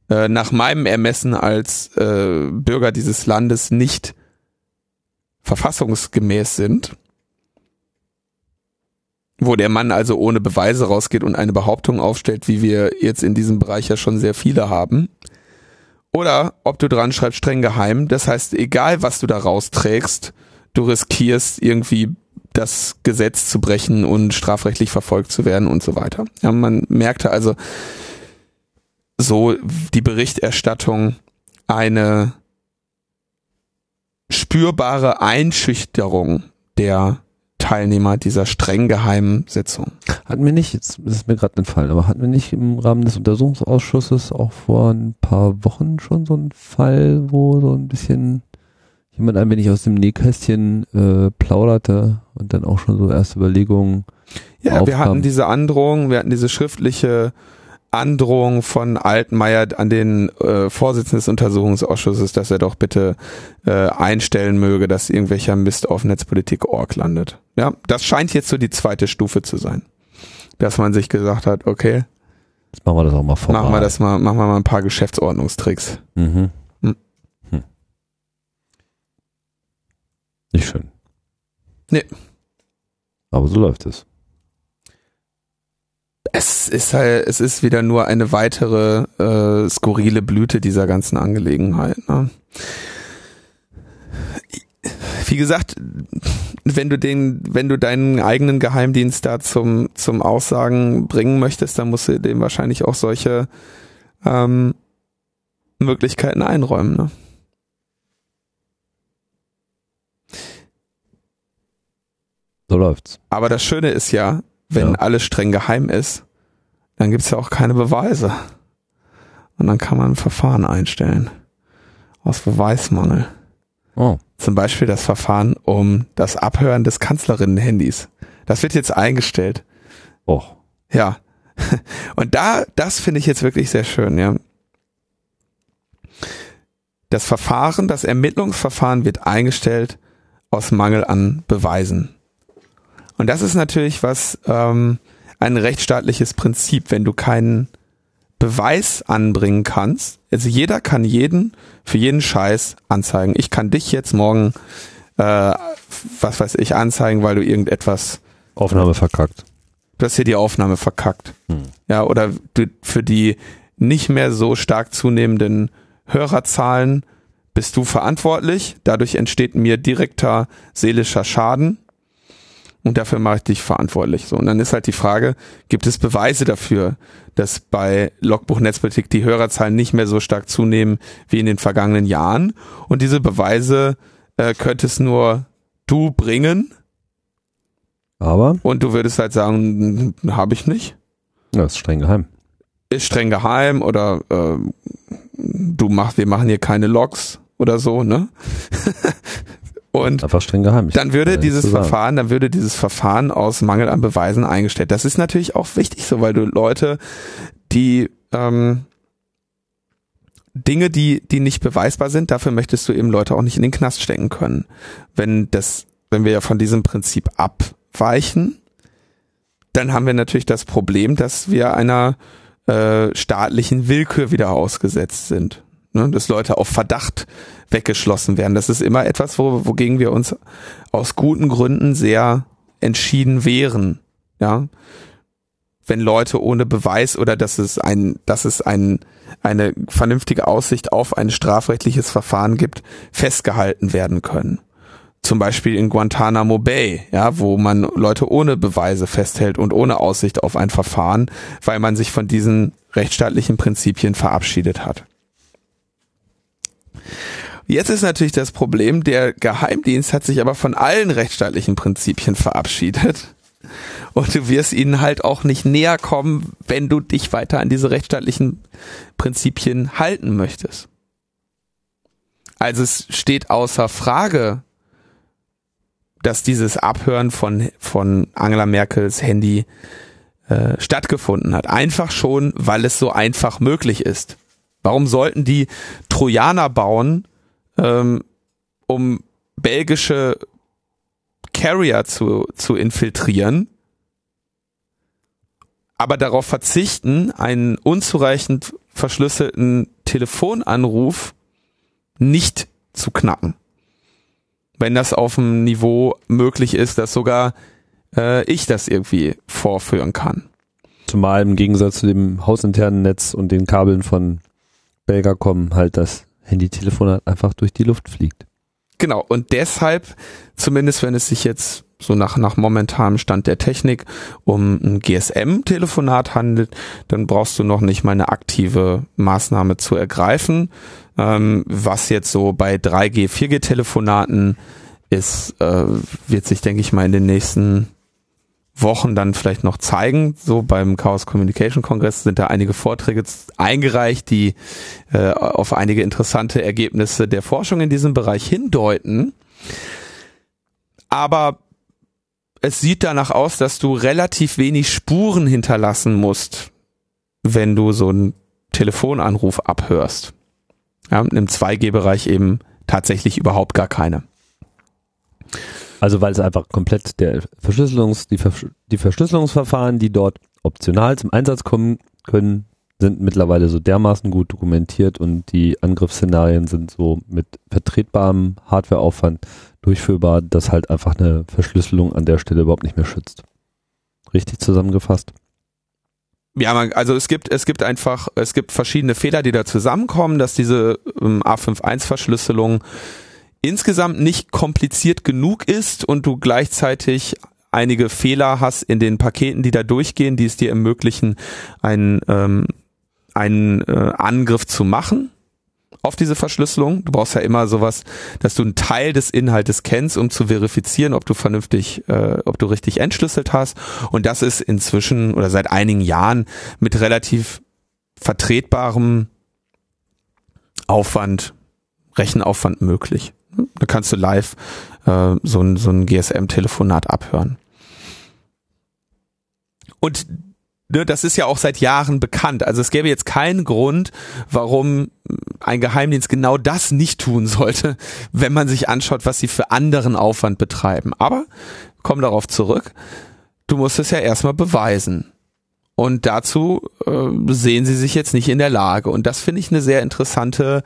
äh, nach meinem Ermessen als äh, Bürger dieses Landes nicht verfassungsgemäß sind, wo der Mann also ohne Beweise rausgeht und eine Behauptung aufstellt, wie wir jetzt in diesem Bereich ja schon sehr viele haben. Oder ob du dran schreibst, streng geheim. Das heißt, egal was du da rausträgst, du riskierst irgendwie das Gesetz zu brechen und strafrechtlich verfolgt zu werden und so weiter. Ja, man merkte also so die Berichterstattung eine spürbare Einschüchterung der Teilnehmer dieser streng geheimen Sitzung. Hatten wir nicht, jetzt ist mir gerade entfallen, aber hatten wir nicht im Rahmen des Untersuchungsausschusses auch vor ein paar Wochen schon so einen Fall, wo so ein bisschen jemand ein wenig aus dem Nähkästchen äh, plauderte und dann auch schon so erste Überlegungen Ja, wir aufkam. hatten diese Androhung, wir hatten diese schriftliche Androhung von Altmaier an den äh, Vorsitzenden des Untersuchungsausschusses, dass er doch bitte äh, einstellen möge, dass irgendwelcher Mist auf Netzpolitik.org landet. Ja, das scheint jetzt so die zweite Stufe zu sein. Dass man sich gesagt hat, okay, Jetzt machen wir das auch mal vorbei. machen wir das mal, machen wir mal ein paar Geschäftsordnungstricks. Mhm. Hm. Hm. Nicht schön. Nee. Aber so läuft es. Es ist halt, es ist wieder nur eine weitere äh, skurrile Blüte dieser ganzen Angelegenheit. Ne? Wie gesagt, wenn du den, wenn du deinen eigenen Geheimdienst da zum zum Aussagen bringen möchtest, dann musst du dem wahrscheinlich auch solche ähm, Möglichkeiten einräumen. Ne? So läuft's. Aber das Schöne ist ja, wenn Ja. alles streng geheim ist, dann gibt's ja auch keine Beweise. Und dann kann man ein Verfahren einstellen. Aus Beweismangel. Oh. Zum Beispiel das Verfahren um das Abhören des Kanzlerinnen-Handys. Das wird jetzt eingestellt. Oh. Ja. Und da, das finde ich jetzt wirklich sehr schön, ja. Das Verfahren, das Ermittlungsverfahren wird eingestellt aus Mangel an Beweisen. Und das ist natürlich was, ähm, ein rechtsstaatliches Prinzip, wenn du keinen Beweis anbringen kannst. Also jeder kann jeden für jeden Scheiß anzeigen. Ich kann dich jetzt morgen, äh, was weiß ich, anzeigen, weil du irgendetwas Aufnahme verkackt. Du hast hier die Aufnahme verkackt. Hm. Ja, oder du, für die nicht mehr so stark zunehmenden Hörerzahlen bist du verantwortlich. Dadurch entsteht mir direkter seelischer Schaden. Und dafür mache ich dich verantwortlich. So, und dann ist halt die Frage, gibt es Beweise dafür, dass bei Logbuch Netzpolitik die Hörerzahlen nicht mehr so stark zunehmen wie in den vergangenen Jahren? Und diese Beweise äh, könntest nur du bringen. Aber? Und du würdest halt sagen, habe ich nicht. Das ist streng geheim. Ist streng geheim oder äh, du machst, wir machen hier keine Logs oder so, ne? Und einfach streng geheim. Ich dann würde dieses Verfahren, dann würde dieses Verfahren aus Mangel an Beweisen eingestellt. Das ist natürlich auch wichtig so, weil du Leute, die ähm, Dinge, die die nicht beweisbar sind, dafür möchtest du eben Leute auch nicht in den Knast stecken können. Wenn das, wenn wir ja von diesem Prinzip abweichen, dann haben wir natürlich das Problem, dass wir einer äh, staatlichen Willkür wieder ausgesetzt sind. Ne? Dass Leute auf Verdacht weggeschlossen werden. Das ist immer etwas, wo, wogegen wir uns aus guten Gründen sehr entschieden wehren. Ja, wenn Leute ohne Beweis oder dass es ein, dass es ein, eine vernünftige Aussicht auf ein strafrechtliches Verfahren gibt, festgehalten werden können. Zum Beispiel in Guantanamo Bay, ja, wo man Leute ohne Beweise festhält und ohne Aussicht auf ein Verfahren, weil man sich von diesen rechtsstaatlichen Prinzipien verabschiedet hat. Jetzt ist natürlich das Problem, der Geheimdienst hat sich aber von allen rechtsstaatlichen Prinzipien verabschiedet. Und du wirst ihnen halt auch nicht näher kommen, wenn du dich weiter an diese rechtsstaatlichen Prinzipien halten möchtest. Also es steht außer Frage, dass dieses Abhören von, von Angela Merkels Handy äh, stattgefunden hat. Einfach schon, weil es so einfach möglich ist. Warum sollten die Trojaner bauen, ähm, um belgische Carrier zu, zu infiltrieren, aber darauf verzichten, einen unzureichend verschlüsselten Telefonanruf nicht zu knacken. Wenn das auf einem Niveau möglich ist, dass sogar äh, ich das irgendwie vorführen kann. Zumal im Gegensatz zu dem hausinternen Netz und den Kabeln von Belgacom halt das Handytelefon halt einfach durch die Luft fliegt. Genau, und deshalb, zumindest wenn es sich jetzt so nach, nach momentanem Stand der Technik um ein GSM-Telefonat handelt, dann brauchst du noch nicht mal eine aktive Maßnahme zu ergreifen. Ähm, was jetzt so bei 3G, 4G-Telefonaten ist, äh, wird sich, denke ich mal, in den nächsten Wochen dann vielleicht noch zeigen. So beim Chaos Communication Kongress sind da einige Vorträge eingereicht, die äh, auf einige interessante Ergebnisse der Forschung in diesem Bereich hindeuten. Aber es sieht danach aus, dass du relativ wenig Spuren hinterlassen musst, wenn du so einen Telefonanruf abhörst. Ja, Im 2G-Bereich eben tatsächlich überhaupt gar keine. Also weil es einfach komplett der Verschlüsselungs, die, Versch die Verschlüsselungsverfahren, die dort optional zum Einsatz kommen können, sind mittlerweile so dermaßen gut dokumentiert und die Angriffsszenarien sind so mit vertretbarem Hardwareaufwand durchführbar, dass halt einfach eine Verschlüsselung an der Stelle überhaupt nicht mehr schützt. Richtig zusammengefasst? Ja, man, also es gibt, es gibt einfach, es gibt verschiedene Fehler, die da zusammenkommen, dass diese ähm, A51-Verschlüsselung insgesamt nicht kompliziert genug ist und du gleichzeitig einige Fehler hast in den Paketen, die da durchgehen, die es dir ermöglichen, einen, ähm, einen äh, Angriff zu machen auf diese Verschlüsselung. Du brauchst ja immer sowas, dass du einen Teil des Inhaltes kennst, um zu verifizieren, ob du vernünftig, äh, ob du richtig entschlüsselt hast. Und das ist inzwischen oder seit einigen Jahren mit relativ vertretbarem Aufwand, Rechenaufwand möglich. Da kannst du live äh, so ein, so ein GSM-Telefonat abhören. Und ne, das ist ja auch seit Jahren bekannt. Also es gäbe jetzt keinen Grund, warum ein Geheimdienst genau das nicht tun sollte, wenn man sich anschaut, was sie für anderen Aufwand betreiben. Aber komm darauf zurück. Du musst es ja erstmal beweisen. Und dazu äh, sehen sie sich jetzt nicht in der Lage. Und das finde ich eine sehr interessante,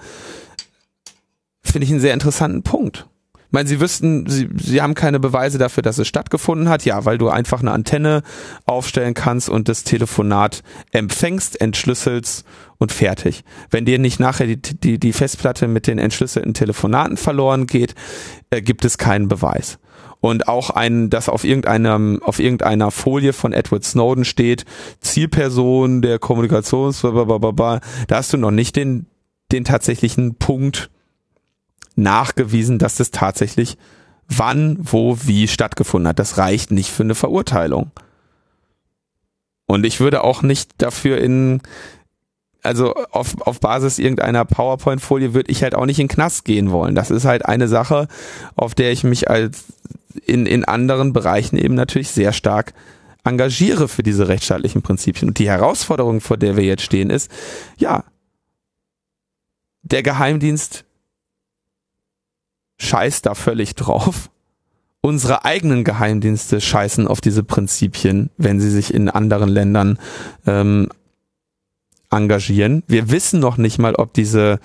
finde ich einen sehr interessanten Punkt. Ich meine, sie wüssten, sie, sie haben keine Beweise dafür, dass es stattgefunden hat. Ja, weil du einfach eine Antenne aufstellen kannst und das Telefonat empfängst, entschlüsselst und fertig. Wenn dir nicht nachher die, die, die Festplatte mit den entschlüsselten Telefonaten verloren geht, äh, gibt es keinen Beweis. Und auch ein, dass auf irgendeiner, auf irgendeiner Folie von Edward Snowden steht, Zielperson der Kommunikations, da hast du noch nicht den, den tatsächlichen Punkt, nachgewiesen, dass das tatsächlich wann, wo, wie stattgefunden hat. Das reicht nicht für eine Verurteilung. Und ich würde auch nicht dafür in, also auf, auf Basis irgendeiner PowerPoint-Folie würde ich halt auch nicht in Knast gehen wollen. Das ist halt eine Sache, auf der ich mich als in, in anderen Bereichen eben natürlich sehr stark engagiere für diese rechtsstaatlichen Prinzipien. Und die Herausforderung, vor der wir jetzt stehen, ist, ja, der Geheimdienst scheißt da völlig drauf. Unsere eigenen Geheimdienste scheißen auf diese Prinzipien, wenn sie sich in anderen Ländern ähm, engagieren. Wir wissen noch nicht mal, ob diese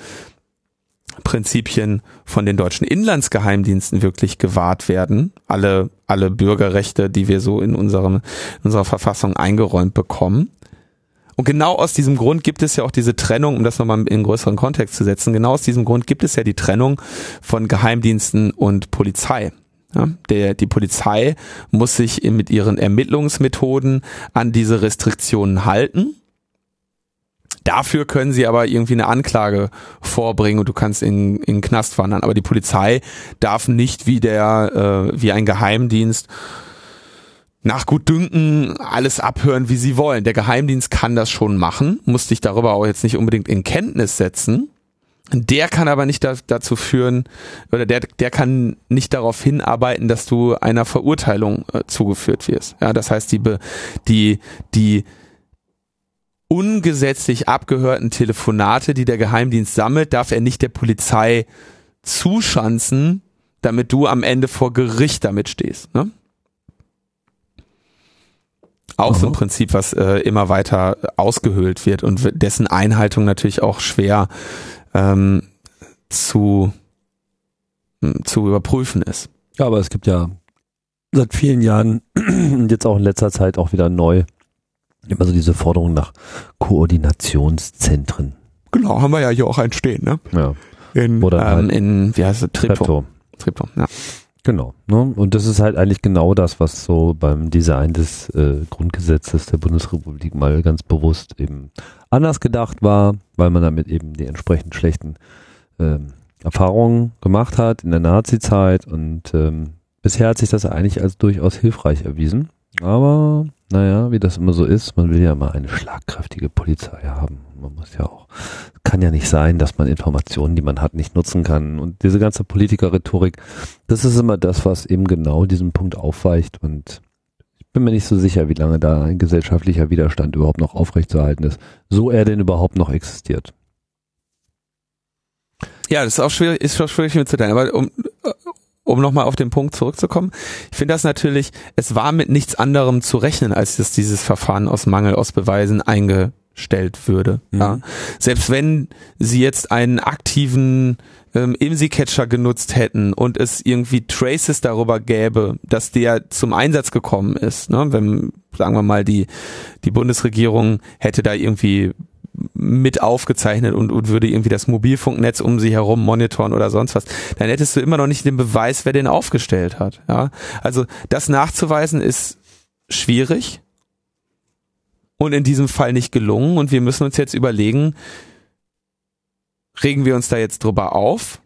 Prinzipien von den deutschen Inlandsgeheimdiensten wirklich gewahrt werden. Alle, alle Bürgerrechte, die wir so in unserem, in unserer Verfassung eingeräumt bekommen. Und genau aus diesem Grund gibt es ja auch diese Trennung, um das nochmal in größeren Kontext zu setzen, genau aus diesem Grund gibt es ja die Trennung von Geheimdiensten und Polizei. Ja, der, die Polizei muss sich mit ihren Ermittlungsmethoden an diese Restriktionen halten. Dafür können sie aber irgendwie eine Anklage vorbringen und du kannst in, in den Knast wandern. Aber die Polizei darf nicht wie der, äh, wie ein Geheimdienst nach Gutdünken alles abhören, wie sie wollen. Der Geheimdienst kann das schon machen, muss dich darüber auch jetzt nicht unbedingt in Kenntnis setzen. Der kann aber nicht da, dazu führen, oder der, der kann nicht darauf hinarbeiten, dass du einer Verurteilung äh, zugeführt wirst. Ja, das heißt, die, die, die ungesetzlich abgehörten Telefonate, die der Geheimdienst sammelt, darf er nicht der Polizei zuschanzen, damit du am Ende vor Gericht damit stehst. Ne? Auch so ein Prinzip, was äh, immer weiter ausgehöhlt wird und dessen Einhaltung natürlich auch schwer ähm, zu, zu überprüfen ist. Ja, aber es gibt ja seit vielen Jahren und jetzt auch in letzter Zeit auch wieder neu immer so diese Forderung nach Koordinationszentren. Genau, haben wir ja hier auch einen stehen, ne? Ja. In, Oder ähm, halt in wie heißt es. Tripto. Tripto, ja. Genau. Ne? Und das ist halt eigentlich genau das, was so beim Design des äh, Grundgesetzes der Bundesrepublik mal ganz bewusst eben anders gedacht war, weil man damit eben die entsprechend schlechten ähm, Erfahrungen gemacht hat in der Nazi-Zeit und ähm, bisher hat sich das eigentlich als durchaus hilfreich erwiesen. Aber naja, wie das immer so ist, man will ja mal eine schlagkräftige Polizei haben. Man muss ja auch, kann ja nicht sein, dass man Informationen, die man hat, nicht nutzen kann. Und diese ganze Politiker-Rhetorik, das ist immer das, was eben genau diesen Punkt aufweicht. Und ich bin mir nicht so sicher, wie lange da ein gesellschaftlicher Widerstand überhaupt noch aufrechtzuerhalten ist, so er denn überhaupt noch existiert. Ja, das ist auch schwierig, ist auch schwierig mitzuteilen. Aber um, um nochmal auf den Punkt zurückzukommen, ich finde das natürlich, es war mit nichts anderem zu rechnen, als dass dieses Verfahren aus Mangel aus Beweisen eingestellt würde. Mhm. Ja. Selbst wenn sie jetzt einen aktiven ähm, IMSI-Catcher genutzt hätten und es irgendwie Traces darüber gäbe, dass der zum Einsatz gekommen ist, ne? wenn, sagen wir mal, die, die Bundesregierung hätte da irgendwie mit aufgezeichnet und, und würde irgendwie das Mobilfunknetz um sie herum monitoren oder sonst was, dann hättest du immer noch nicht den Beweis, wer den aufgestellt hat. Ja? Also das nachzuweisen ist schwierig und in diesem Fall nicht gelungen und wir müssen uns jetzt überlegen, regen wir uns da jetzt drüber auf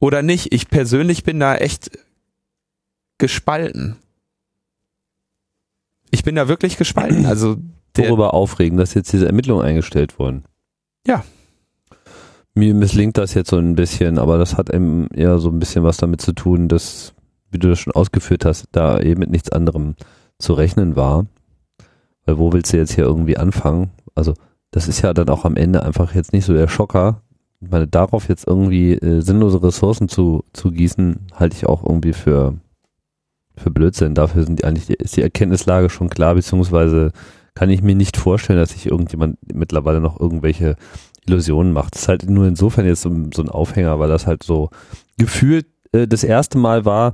oder nicht? Ich persönlich bin da echt gespalten. Ich bin da wirklich gespalten. Also darüber aufregen, dass jetzt diese Ermittlungen eingestellt wurden. Ja. Mir misslingt das jetzt so ein bisschen, aber das hat eben eher so ein bisschen was damit zu tun, dass, wie du das schon ausgeführt hast, da eben mit nichts anderem zu rechnen war. Weil wo willst du jetzt hier irgendwie anfangen? Also, das ist ja dann auch am Ende einfach jetzt nicht so der Schocker, Ich meine, darauf jetzt irgendwie äh, sinnlose Ressourcen zu, zu gießen, halte ich auch irgendwie für, für Blödsinn. Dafür sind die eigentlich ist die Erkenntnislage schon klar, beziehungsweise kann ich mir nicht vorstellen, dass sich irgendjemand mittlerweile noch irgendwelche Illusionen macht. Das ist halt nur insofern jetzt so, so ein Aufhänger, weil das halt so gefühlt äh, das erste Mal war,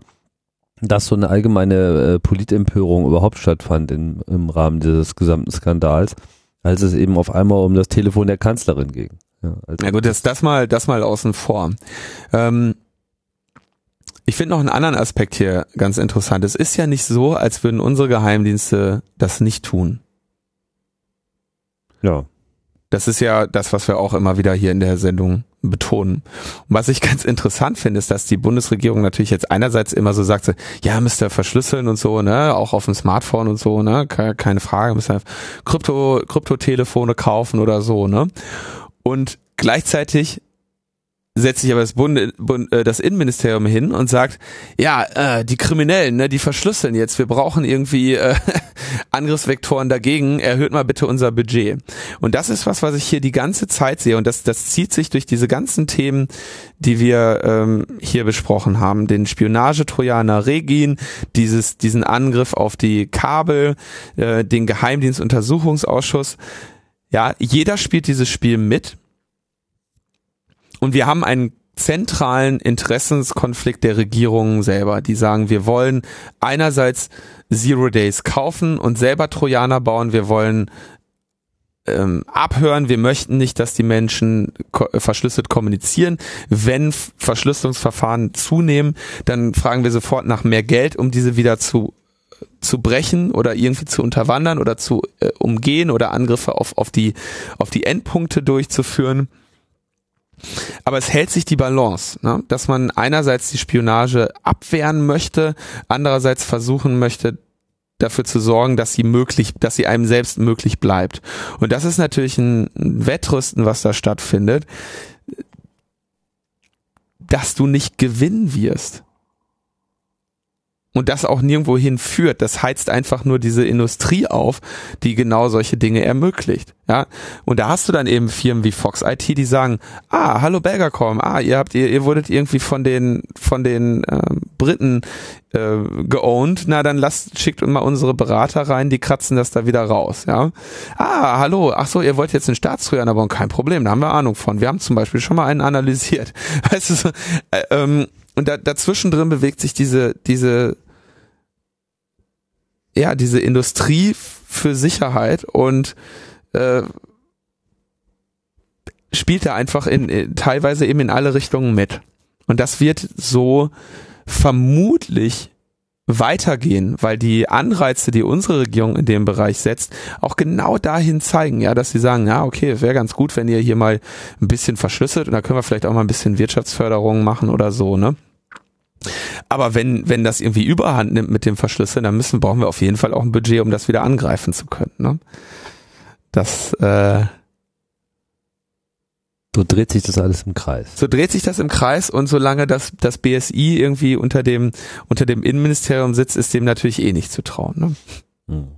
dass so eine allgemeine äh, Politempörung überhaupt stattfand in, im Rahmen dieses gesamten Skandals, als es eben auf einmal um das Telefon der Kanzlerin ging. Ja, also ja gut, das, das mal, das mal außen vor. Ähm, ich finde noch einen anderen Aspekt hier ganz interessant. Es ist ja nicht so, als würden unsere Geheimdienste das nicht tun. Ja. Das ist ja das, was wir auch immer wieder hier in der Sendung betonen. Und was ich ganz interessant finde, ist, dass die Bundesregierung natürlich jetzt einerseits immer so sagt, ja, müsst ihr verschlüsseln und so, ne, auch auf dem Smartphone und so, ne, keine Frage, müsst ihr Krypto, Kryptotelefone kaufen oder so, ne. Und gleichzeitig setzt sich aber das, Bund, Bund, äh, das Innenministerium hin und sagt, ja, äh, die Kriminellen, ne, die verschlüsseln jetzt, wir brauchen irgendwie äh, Angriffsvektoren dagegen, erhöht mal bitte unser Budget. Und das ist was, was ich hier die ganze Zeit sehe. Und das, das zieht sich durch diese ganzen Themen, die wir ähm, hier besprochen haben, den Spionagetrojaner Regin, dieses, diesen Angriff auf die Kabel, äh, den Geheimdienstuntersuchungsausschuss. Ja, jeder spielt dieses Spiel mit und wir haben einen zentralen Interessenskonflikt der Regierungen selber, die sagen, wir wollen einerseits Zero Days kaufen und selber Trojaner bauen, wir wollen ähm, abhören, wir möchten nicht, dass die Menschen ko verschlüsselt kommunizieren. Wenn Verschlüsselungsverfahren zunehmen, dann fragen wir sofort nach mehr Geld, um diese wieder zu zu brechen oder irgendwie zu unterwandern oder zu äh, umgehen oder Angriffe auf, auf, die, auf die Endpunkte durchzuführen. Aber es hält sich die Balance, ne? dass man einerseits die Spionage abwehren möchte, andererseits versuchen möchte, dafür zu sorgen, dass sie möglich, dass sie einem selbst möglich bleibt. Und das ist natürlich ein Wettrüsten, was da stattfindet, dass du nicht gewinnen wirst und das auch nirgendwo hinführt. Das heizt einfach nur diese Industrie auf, die genau solche Dinge ermöglicht. Ja, und da hast du dann eben Firmen wie Fox IT, die sagen, ah, hallo Belgacom, ah, ihr habt, ihr, ihr wurdet irgendwie von den, von den äh, Briten äh, geowned, na dann lasst, schickt mal unsere Berater rein, die kratzen das da wieder raus, ja. Ah, hallo, ach so, ihr wollt jetzt einen Staatstrojaner bauen, kein Problem, da haben wir Ahnung von. Wir haben zum Beispiel schon mal einen analysiert. Weißt du, so, äh, ähm, und da, dazwischen drin bewegt sich diese, diese ja, diese Industrie für Sicherheit und äh, spielt da einfach in, in, teilweise eben in alle Richtungen mit. Und das wird so vermutlich weitergehen, weil die Anreize, die unsere Regierung in dem Bereich setzt, auch genau dahin zeigen, ja, dass sie sagen, ja, okay, wäre ganz gut, wenn ihr hier mal ein bisschen verschlüsselt und da können wir vielleicht auch mal ein bisschen Wirtschaftsförderung machen oder so, ne? Aber wenn, wenn das irgendwie überhand nimmt mit dem Verschlüsseln, dann müssen, brauchen wir auf jeden Fall auch ein Budget, um das wieder angreifen zu können. Ne? Das, äh, so dreht sich das alles im Kreis. So dreht sich das im Kreis und solange das, das BSI irgendwie unter dem, unter dem Innenministerium sitzt, ist dem natürlich eh nicht zu trauen. Ne? Hm.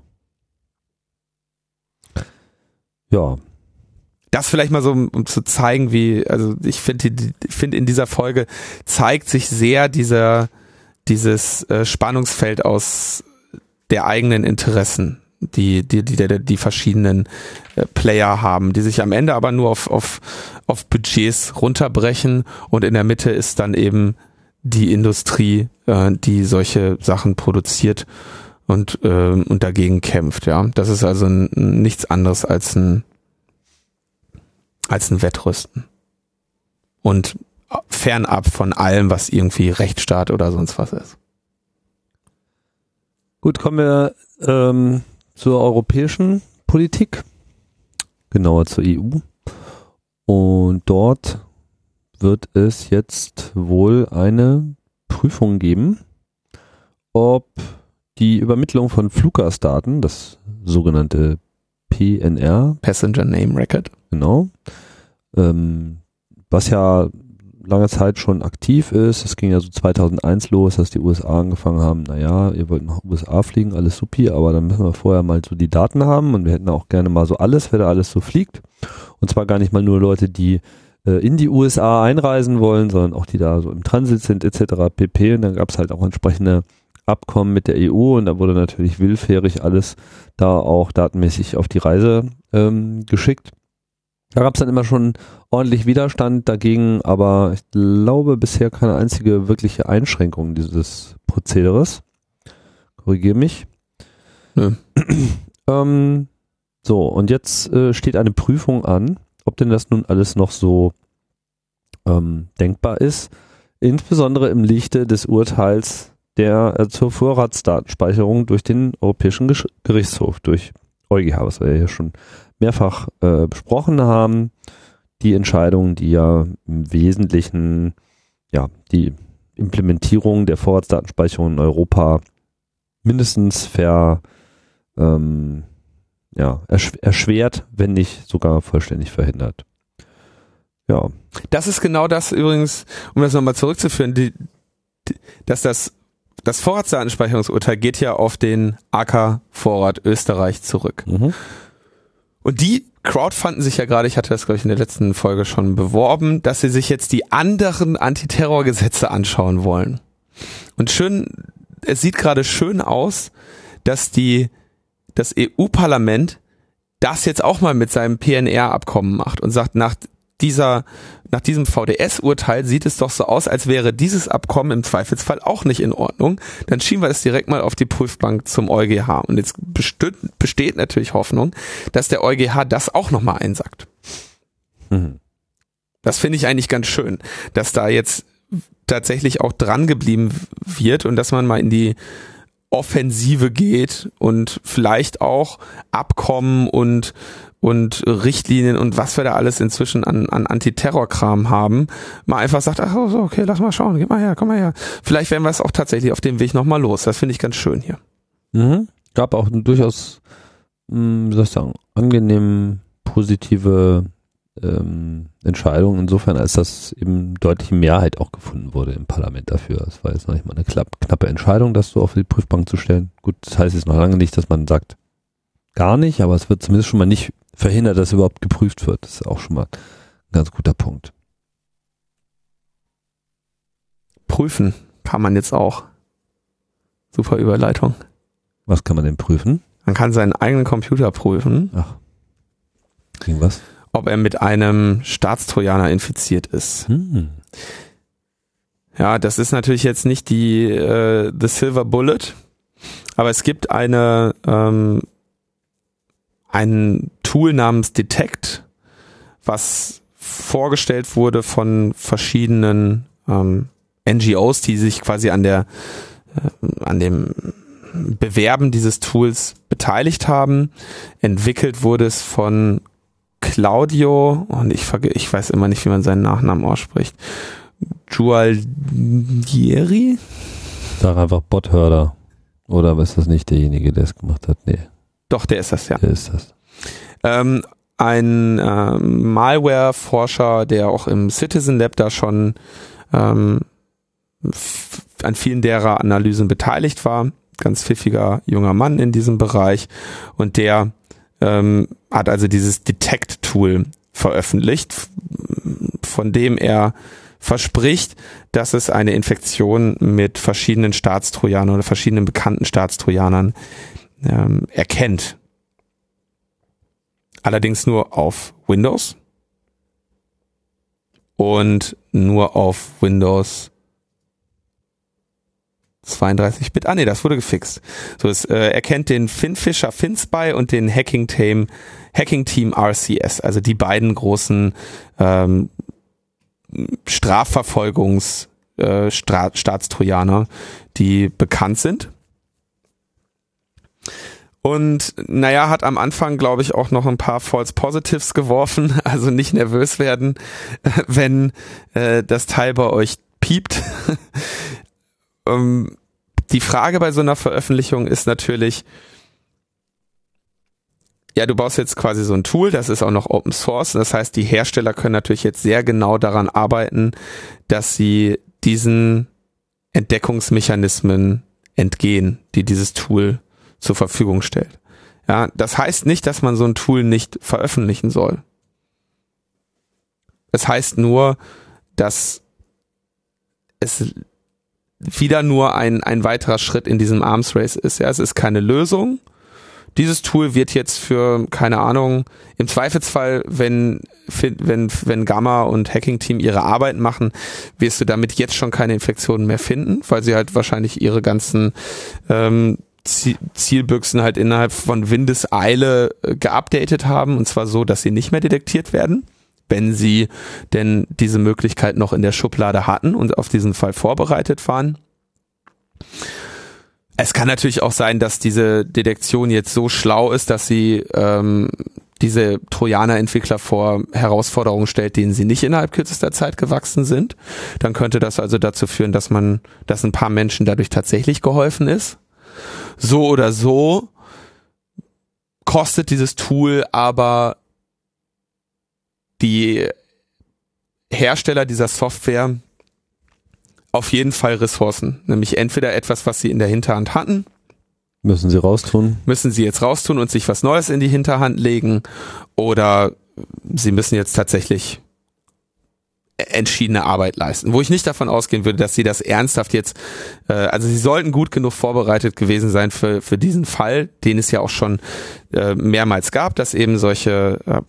Ja, das vielleicht mal so, um zu zeigen, wie, also ich finde, finde in dieser Folge zeigt sich sehr dieser, dieses äh, Spannungsfeld aus der eigenen Interessen, die, die, die, die, die verschiedenen äh, Player haben, die sich am Ende aber nur auf, auf, auf Budgets runterbrechen und in der Mitte ist dann eben die Industrie, äh, die solche Sachen produziert und, äh, und dagegen kämpft, ja. Das ist also ein, nichts anderes als ein als ein Wettrüsten. Und fernab von allem, was irgendwie Rechtsstaat oder sonst was ist. Gut, kommen wir ähm, zur europäischen Politik, genauer zur EU. Und dort wird es jetzt wohl eine Prüfung geben, ob die Übermittlung von Fluggastdaten, das sogenannte PNR. Passenger Name Record. Genau. Ähm, was ja lange Zeit schon aktiv ist. Es ging ja so 2001 los, dass die USA angefangen haben, naja, ihr wollt nach USA fliegen, alles supi, aber dann müssen wir vorher mal so die Daten haben und wir hätten auch gerne mal so alles, wer da alles so fliegt. Und zwar gar nicht mal nur Leute, die äh, in die USA einreisen wollen, sondern auch die da so im Transit sind etc. pp. Und dann gab es halt auch entsprechende Abkommen mit der EU und da wurde natürlich willfährig alles da auch datenmäßig auf die Reise ähm, geschickt. Da gab es dann immer schon ordentlich Widerstand dagegen, aber ich glaube bisher keine einzige wirkliche Einschränkung dieses Prozederes. Korrigiere mich. Nö. ähm, so, und jetzt äh, steht eine Prüfung an, ob denn das nun alles noch so ähm, denkbar ist, insbesondere im Lichte des Urteils der äh, zur Vorratsdatenspeicherung durch den Europäischen Gesch Gerichtshof, durch EuGH, was wir ja hier schon mehrfach äh, besprochen haben. Die Entscheidung, die ja im Wesentlichen ja die Implementierung der Vorratsdatenspeicherung in Europa mindestens ver ähm, ja, ersch erschwert, wenn nicht sogar vollständig verhindert. Ja. Das ist genau das übrigens, um das nochmal zurückzuführen, die, die, dass das das Vorratsdatenspeicherungsurteil geht ja auf den AK Vorrat Österreich zurück. Mhm. Und die crowdfunden sich ja gerade, ich hatte das glaube ich in der letzten Folge schon beworben, dass sie sich jetzt die anderen Antiterrorgesetze anschauen wollen. Und schön, es sieht gerade schön aus, dass die, das EU-Parlament das jetzt auch mal mit seinem PNR-Abkommen macht und sagt, nach dieser, nach diesem VDS-Urteil sieht es doch so aus, als wäre dieses Abkommen im Zweifelsfall auch nicht in Ordnung. Dann schieben wir es direkt mal auf die Prüfbank zum EuGH. Und jetzt besteht, besteht natürlich Hoffnung, dass der EuGH das auch nochmal einsackt. Mhm. Das finde ich eigentlich ganz schön, dass da jetzt tatsächlich auch dran geblieben wird und dass man mal in die Offensive geht und vielleicht auch Abkommen und und Richtlinien und was wir da alles inzwischen an, an Antiterrorkram haben, mal einfach sagt, ach so, okay, lass mal schauen, geh mal her, komm mal her. Vielleicht werden wir es auch tatsächlich auf dem Weg nochmal los. Das finde ich ganz schön hier. Mhm. Gab auch durchaus, mh, wie soll ich sagen, angenehm positive ähm, Entscheidung, insofern als das eben deutliche Mehrheit auch gefunden wurde im Parlament dafür. Es war jetzt noch nicht mal eine knappe Entscheidung, das so auf die Prüfbank zu stellen. Gut, das heißt jetzt noch lange nicht, dass man sagt, gar nicht, aber es wird zumindest schon mal nicht verhindert, dass überhaupt geprüft wird. Das ist auch schon mal ein ganz guter Punkt. Prüfen kann man jetzt auch. Super Überleitung. Was kann man denn prüfen? Man kann seinen eigenen Computer prüfen. Ach. Irgendwas? Ob er mit einem Staatstrojaner infiziert ist. Hm. Ja, das ist natürlich jetzt nicht die äh, The Silver Bullet, aber es gibt eine ähm, ein Tool namens Detect, was vorgestellt wurde von verschiedenen ähm, NGOs, die sich quasi an der äh, an dem Bewerben dieses Tools beteiligt haben. Entwickelt wurde es von Claudio, und ich, ich weiß immer nicht, wie man seinen Nachnamen ausspricht, Gualdieri? Sag einfach Bothörder. Oder ist das nicht derjenige, der es gemacht hat? Nee. Doch, der ist das, ja. Der ist das. Ähm, ein ähm, Malware-Forscher, der auch im Citizen Lab da schon ähm, an vielen derer Analysen beteiligt war. Ganz pfiffiger junger Mann in diesem Bereich. Und der ähm, hat also dieses Detect-Tool veröffentlicht, von dem er verspricht, dass es eine Infektion mit verschiedenen Staatstrojanern oder verschiedenen bekannten Staatstrojanern ähm, erkennt. Allerdings nur auf Windows und nur auf Windows 32-Bit. Ah nee, das wurde gefixt. So, es äh, erkennt den FinFisher FinSpy und den Hacking Team Hacking Team RCS, also die beiden großen ähm, Strafverfolgungs äh, Staatstrojaner, die bekannt sind. Und naja, hat am Anfang, glaube ich, auch noch ein paar False Positives geworfen. Also nicht nervös werden, wenn äh, das Teil bei euch piept. ähm, die Frage bei so einer Veröffentlichung ist natürlich, ja, du baust jetzt quasi so ein Tool, das ist auch noch Open Source. Das heißt, die Hersteller können natürlich jetzt sehr genau daran arbeiten, dass sie diesen Entdeckungsmechanismen entgehen, die dieses Tool zur Verfügung stellt. Ja, das heißt nicht, dass man so ein Tool nicht veröffentlichen soll. Es heißt nur, dass es wieder nur ein, ein weiterer Schritt in diesem Arms Race ist. Ja, es ist keine Lösung. Dieses Tool wird jetzt für, keine Ahnung, im Zweifelsfall, wenn, wenn, wenn Gamma und Hacking Team ihre Arbeit machen, wirst du damit jetzt schon keine Infektionen mehr finden, weil sie halt wahrscheinlich ihre ganzen ähm, Zielbüchsen halt innerhalb von Windeseile äh, geupdatet haben und zwar so, dass sie nicht mehr detektiert werden, wenn sie denn diese Möglichkeit noch in der Schublade hatten und auf diesen Fall vorbereitet waren. Es kann natürlich auch sein, dass diese Detektion jetzt so schlau ist, dass sie ähm, diese Trojaner-Entwickler vor Herausforderungen stellt, denen sie nicht innerhalb kürzester Zeit gewachsen sind. Dann könnte das also dazu führen, dass man, dass ein paar Menschen dadurch tatsächlich geholfen ist. So oder so kostet dieses Tool aber die Hersteller dieser Software auf jeden Fall Ressourcen, nämlich entweder etwas, was sie in der Hinterhand hatten, müssen sie raustun, müssen sie jetzt raustun und sich was Neues in die Hinterhand legen, oder sie müssen jetzt tatsächlich entschiedene Arbeit leisten. Wo ich nicht davon ausgehen würde, dass sie das ernsthaft jetzt, äh, also sie sollten gut genug vorbereitet gewesen sein für, für diesen Fall, den es ja auch schon äh, mehrmals gab, dass eben solche äh,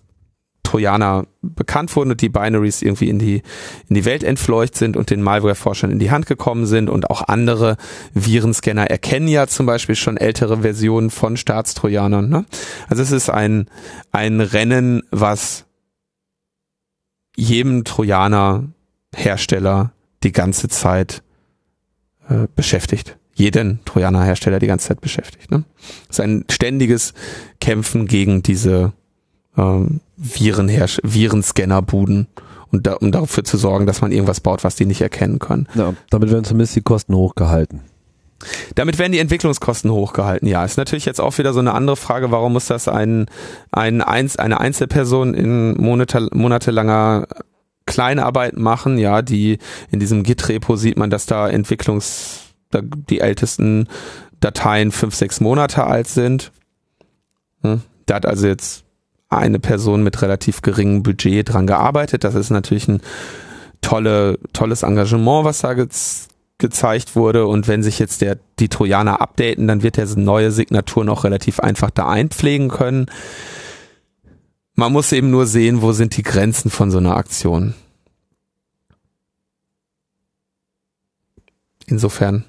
Trojaner bekannt wurden und die Binaries irgendwie in die, in die Welt entfleucht sind und den Malware-Forschern in die Hand gekommen sind und auch andere Virenscanner erkennen ja zum Beispiel schon ältere Versionen von Staatstrojanern. Ne? Also es ist ein, ein Rennen, was jedem Trojaner-Hersteller die ganze Zeit äh, beschäftigt. Jeden Trojaner-Hersteller die ganze Zeit beschäftigt. Ne? Es ist ein ständiges Kämpfen gegen diese ähm, Virenherrsch Virenscannerbuden und da, um dafür zu sorgen, dass man irgendwas baut, was die nicht erkennen können. Ja, damit werden zumindest die Kosten hochgehalten. Damit werden die Entwicklungskosten hochgehalten, ja. Ist natürlich jetzt auch wieder so eine andere Frage, warum muss das ein, ein eine Einzelperson in monate, monatelanger Kleinarbeit machen, ja, die in diesem Git-Repo sieht man, dass da Entwicklungs, die ältesten Dateien fünf, sechs Monate alt sind. Hm. Da hat also jetzt eine Person mit relativ geringem Budget dran gearbeitet. Das ist natürlich ein tolle, tolles Engagement, was da ge gezeigt wurde. Und wenn sich jetzt der, die Trojaner updaten, dann wird er neue Signaturen auch relativ einfach da einpflegen können. Man muss eben nur sehen, wo sind die Grenzen von so einer Aktion. Insofern.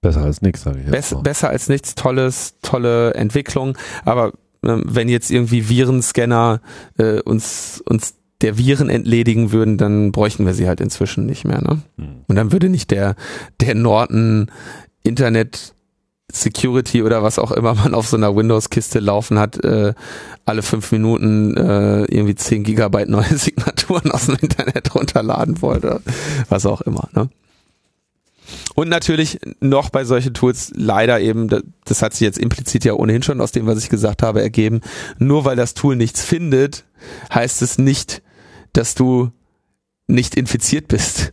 Besser als nichts, sage ich jetzt. Bess, besser als nichts, tolles, tolle Entwicklung. Aber wenn jetzt irgendwie Virenscanner äh, uns, uns der Viren entledigen würden, dann bräuchten wir sie halt inzwischen nicht mehr. Ne? Mhm. Und dann würde nicht der, der Norton Internet Security oder was auch immer man auf so einer Windows-Kiste laufen hat, äh, alle fünf Minuten äh, irgendwie zehn Gigabyte neue Signaturen aus dem Internet runterladen wollte. Was auch immer. Ne? Und natürlich noch bei solchen Tools leider eben, das hat sich jetzt implizit ja ohnehin schon aus dem, was ich gesagt habe, ergeben, nur weil das Tool nichts findet, heißt es nicht, dass du nicht infiziert bist.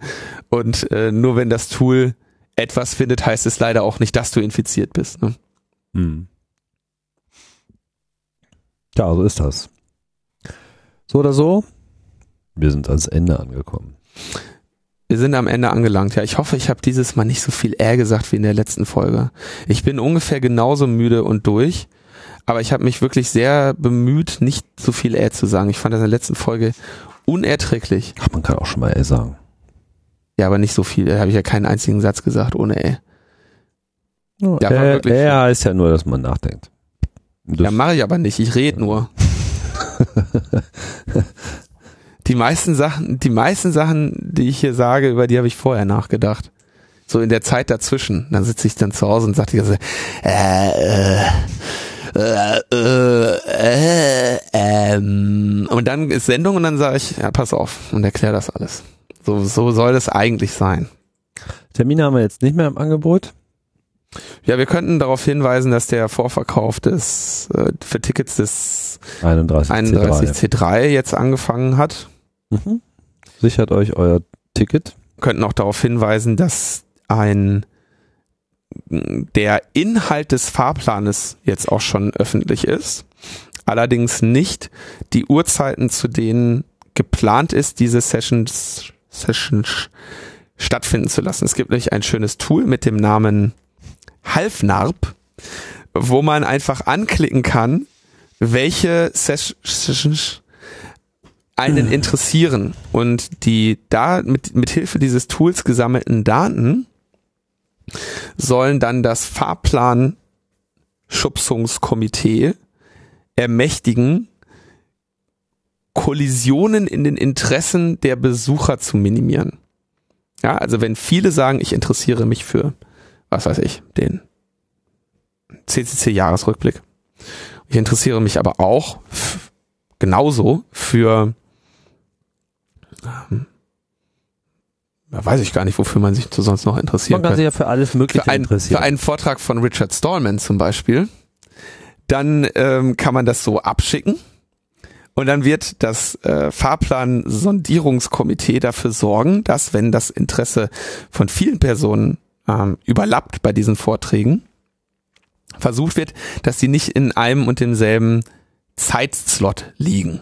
Und äh, nur wenn das Tool etwas findet, heißt es leider auch nicht, dass du infiziert bist. Ne? Hm. Ja, so ist das. So oder so, wir sind ans Ende angekommen. Wir sind am Ende angelangt. Ja, ich hoffe, ich habe dieses Mal nicht so viel R gesagt wie in der letzten Folge. Ich bin ungefähr genauso müde und durch, aber ich habe mich wirklich sehr bemüht, nicht so viel R zu sagen. Ich fand das in der letzten Folge unerträglich. Ach, man kann auch schon mal R sagen. Ja, aber nicht so viel. Da habe ich ja keinen einzigen Satz gesagt ohne R. Ja, äh, R heißt ja nur, dass man nachdenkt. Das ja, mache ich aber nicht. Ich rede nur. die meisten Sachen, die meisten Sachen, die ich hier sage, über die habe ich vorher nachgedacht. So in der Zeit dazwischen. Dann sitze ich dann zu Hause und sage äh, äh, äh, äh, äh, ähm. und dann ist Sendung und dann sage ich, ja, pass auf und erkläre das alles. So, so soll das eigentlich sein. Termine haben wir jetzt nicht mehr im Angebot. Ja, wir könnten darauf hinweisen, dass der Vorverkauf des äh, für Tickets des 31, 31 C3, C3 jetzt angefangen hat. Mhm. Sichert euch euer Ticket. Könnten auch darauf hinweisen, dass ein der Inhalt des Fahrplanes jetzt auch schon öffentlich ist. Allerdings nicht die Uhrzeiten, zu denen geplant ist, diese Sessions, Sessions stattfinden zu lassen. Es gibt nämlich ein schönes Tool mit dem Namen Halfnarb, wo man einfach anklicken kann, welche Sessions einen interessieren und die da mit, mit Hilfe dieses Tools gesammelten Daten sollen dann das Fahrplan Schubsungskomitee ermächtigen, Kollisionen in den Interessen der Besucher zu minimieren. Ja, also wenn viele sagen, ich interessiere mich für, was weiß ich, den CCC-Jahresrückblick. Ich interessiere mich aber auch genauso für, ähm, weiß ich gar nicht, wofür man sich sonst noch interessiert. Man kann sich ja für alles Mögliche für ein, interessieren. Für einen Vortrag von Richard Stallman zum Beispiel. Dann ähm, kann man das so abschicken und dann wird das äh, Fahrplan-Sondierungskomitee dafür sorgen, dass wenn das Interesse von vielen Personen ähm, überlappt bei diesen Vorträgen, versucht wird, dass sie nicht in einem und demselben Zeitslot liegen.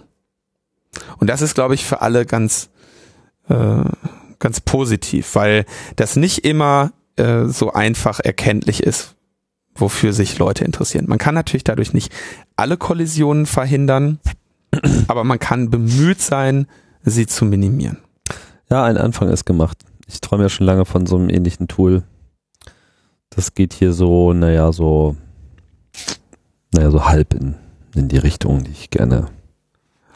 Und das ist, glaube ich, für alle ganz, äh, ganz positiv, weil das nicht immer äh, so einfach erkenntlich ist, wofür sich Leute interessieren. Man kann natürlich dadurch nicht alle Kollisionen verhindern, aber man kann bemüht sein, sie zu minimieren. Ja, ein Anfang ist gemacht. Ich träume ja schon lange von so einem ähnlichen Tool. Das geht hier so, naja, so, naja, so halb in, in die Richtung, die ich gerne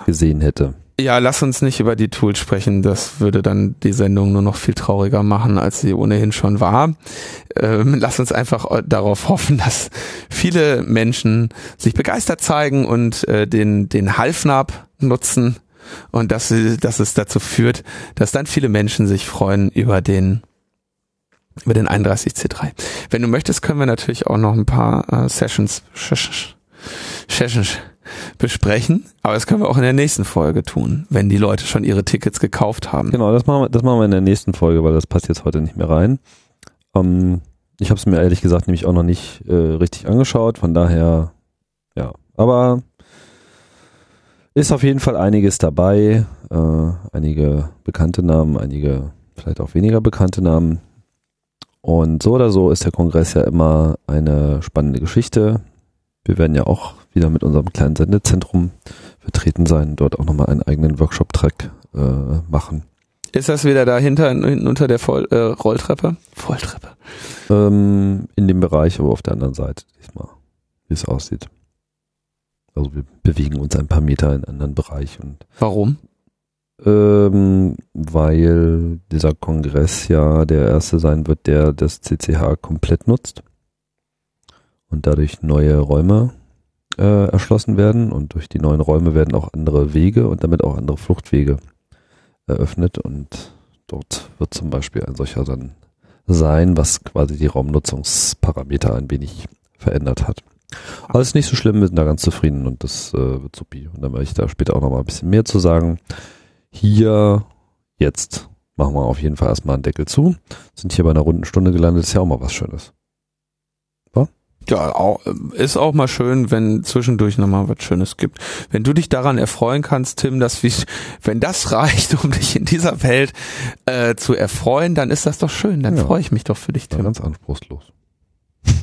gesehen hätte. Ja, lass uns nicht über die Tools sprechen. Das würde dann die Sendung nur noch viel trauriger machen, als sie ohnehin schon war. Ähm, lass uns einfach darauf hoffen, dass viele Menschen sich begeistert zeigen und äh, den, den Halfnab nutzen und dass, sie, dass es dazu führt, dass dann viele Menschen sich freuen über den über den 31C3. Wenn du möchtest, können wir natürlich auch noch ein paar äh, Sessions, Sessions besprechen, aber das können wir auch in der nächsten Folge tun, wenn die Leute schon ihre Tickets gekauft haben. Genau, das machen wir, das machen wir in der nächsten Folge, weil das passt jetzt heute nicht mehr rein. Ähm, ich habe es mir ehrlich gesagt nämlich auch noch nicht äh, richtig angeschaut, von daher, ja, aber ist auf jeden Fall einiges dabei, äh, einige bekannte Namen, einige vielleicht auch weniger bekannte Namen. Und so oder so ist der Kongress ja immer eine spannende Geschichte. Wir werden ja auch wieder mit unserem kleinen Sendezentrum vertreten sein, dort auch nochmal einen eigenen Workshop-Track äh, machen. Ist das wieder dahinter hinten unter der Voll, äh, Rolltreppe? Volltreppe. Ähm, in dem Bereich, aber auf der anderen Seite diesmal, wie es aussieht. Also wir bewegen uns ein paar Meter in einen anderen Bereich und. Warum? Ähm, weil dieser Kongress ja der erste sein wird, der das CCH komplett nutzt und dadurch neue Räume äh, erschlossen werden und durch die neuen Räume werden auch andere Wege und damit auch andere Fluchtwege eröffnet und dort wird zum Beispiel ein solcher dann sein, was quasi die Raumnutzungsparameter ein wenig verändert hat. Aber es ist nicht so schlimm, wir sind da ganz zufrieden und das äh, wird supi. Und dann werde ich da später auch nochmal ein bisschen mehr zu sagen. Hier, jetzt machen wir auf jeden Fall erstmal einen Deckel zu. Sind hier bei einer runden Stunde gelandet, ist ja auch mal was Schönes. Ja, auch, ist auch mal schön, wenn zwischendurch nochmal was Schönes gibt. Wenn du dich daran erfreuen kannst, Tim, dass wie, wenn das reicht, um dich in dieser Welt äh, zu erfreuen, dann ist das doch schön. Dann ja. freue ich mich doch für dich, Tim. Ganz anspruchslos.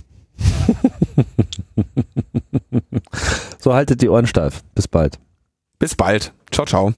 so haltet die Ohren steif. Bis bald. Bis bald. Ciao, ciao.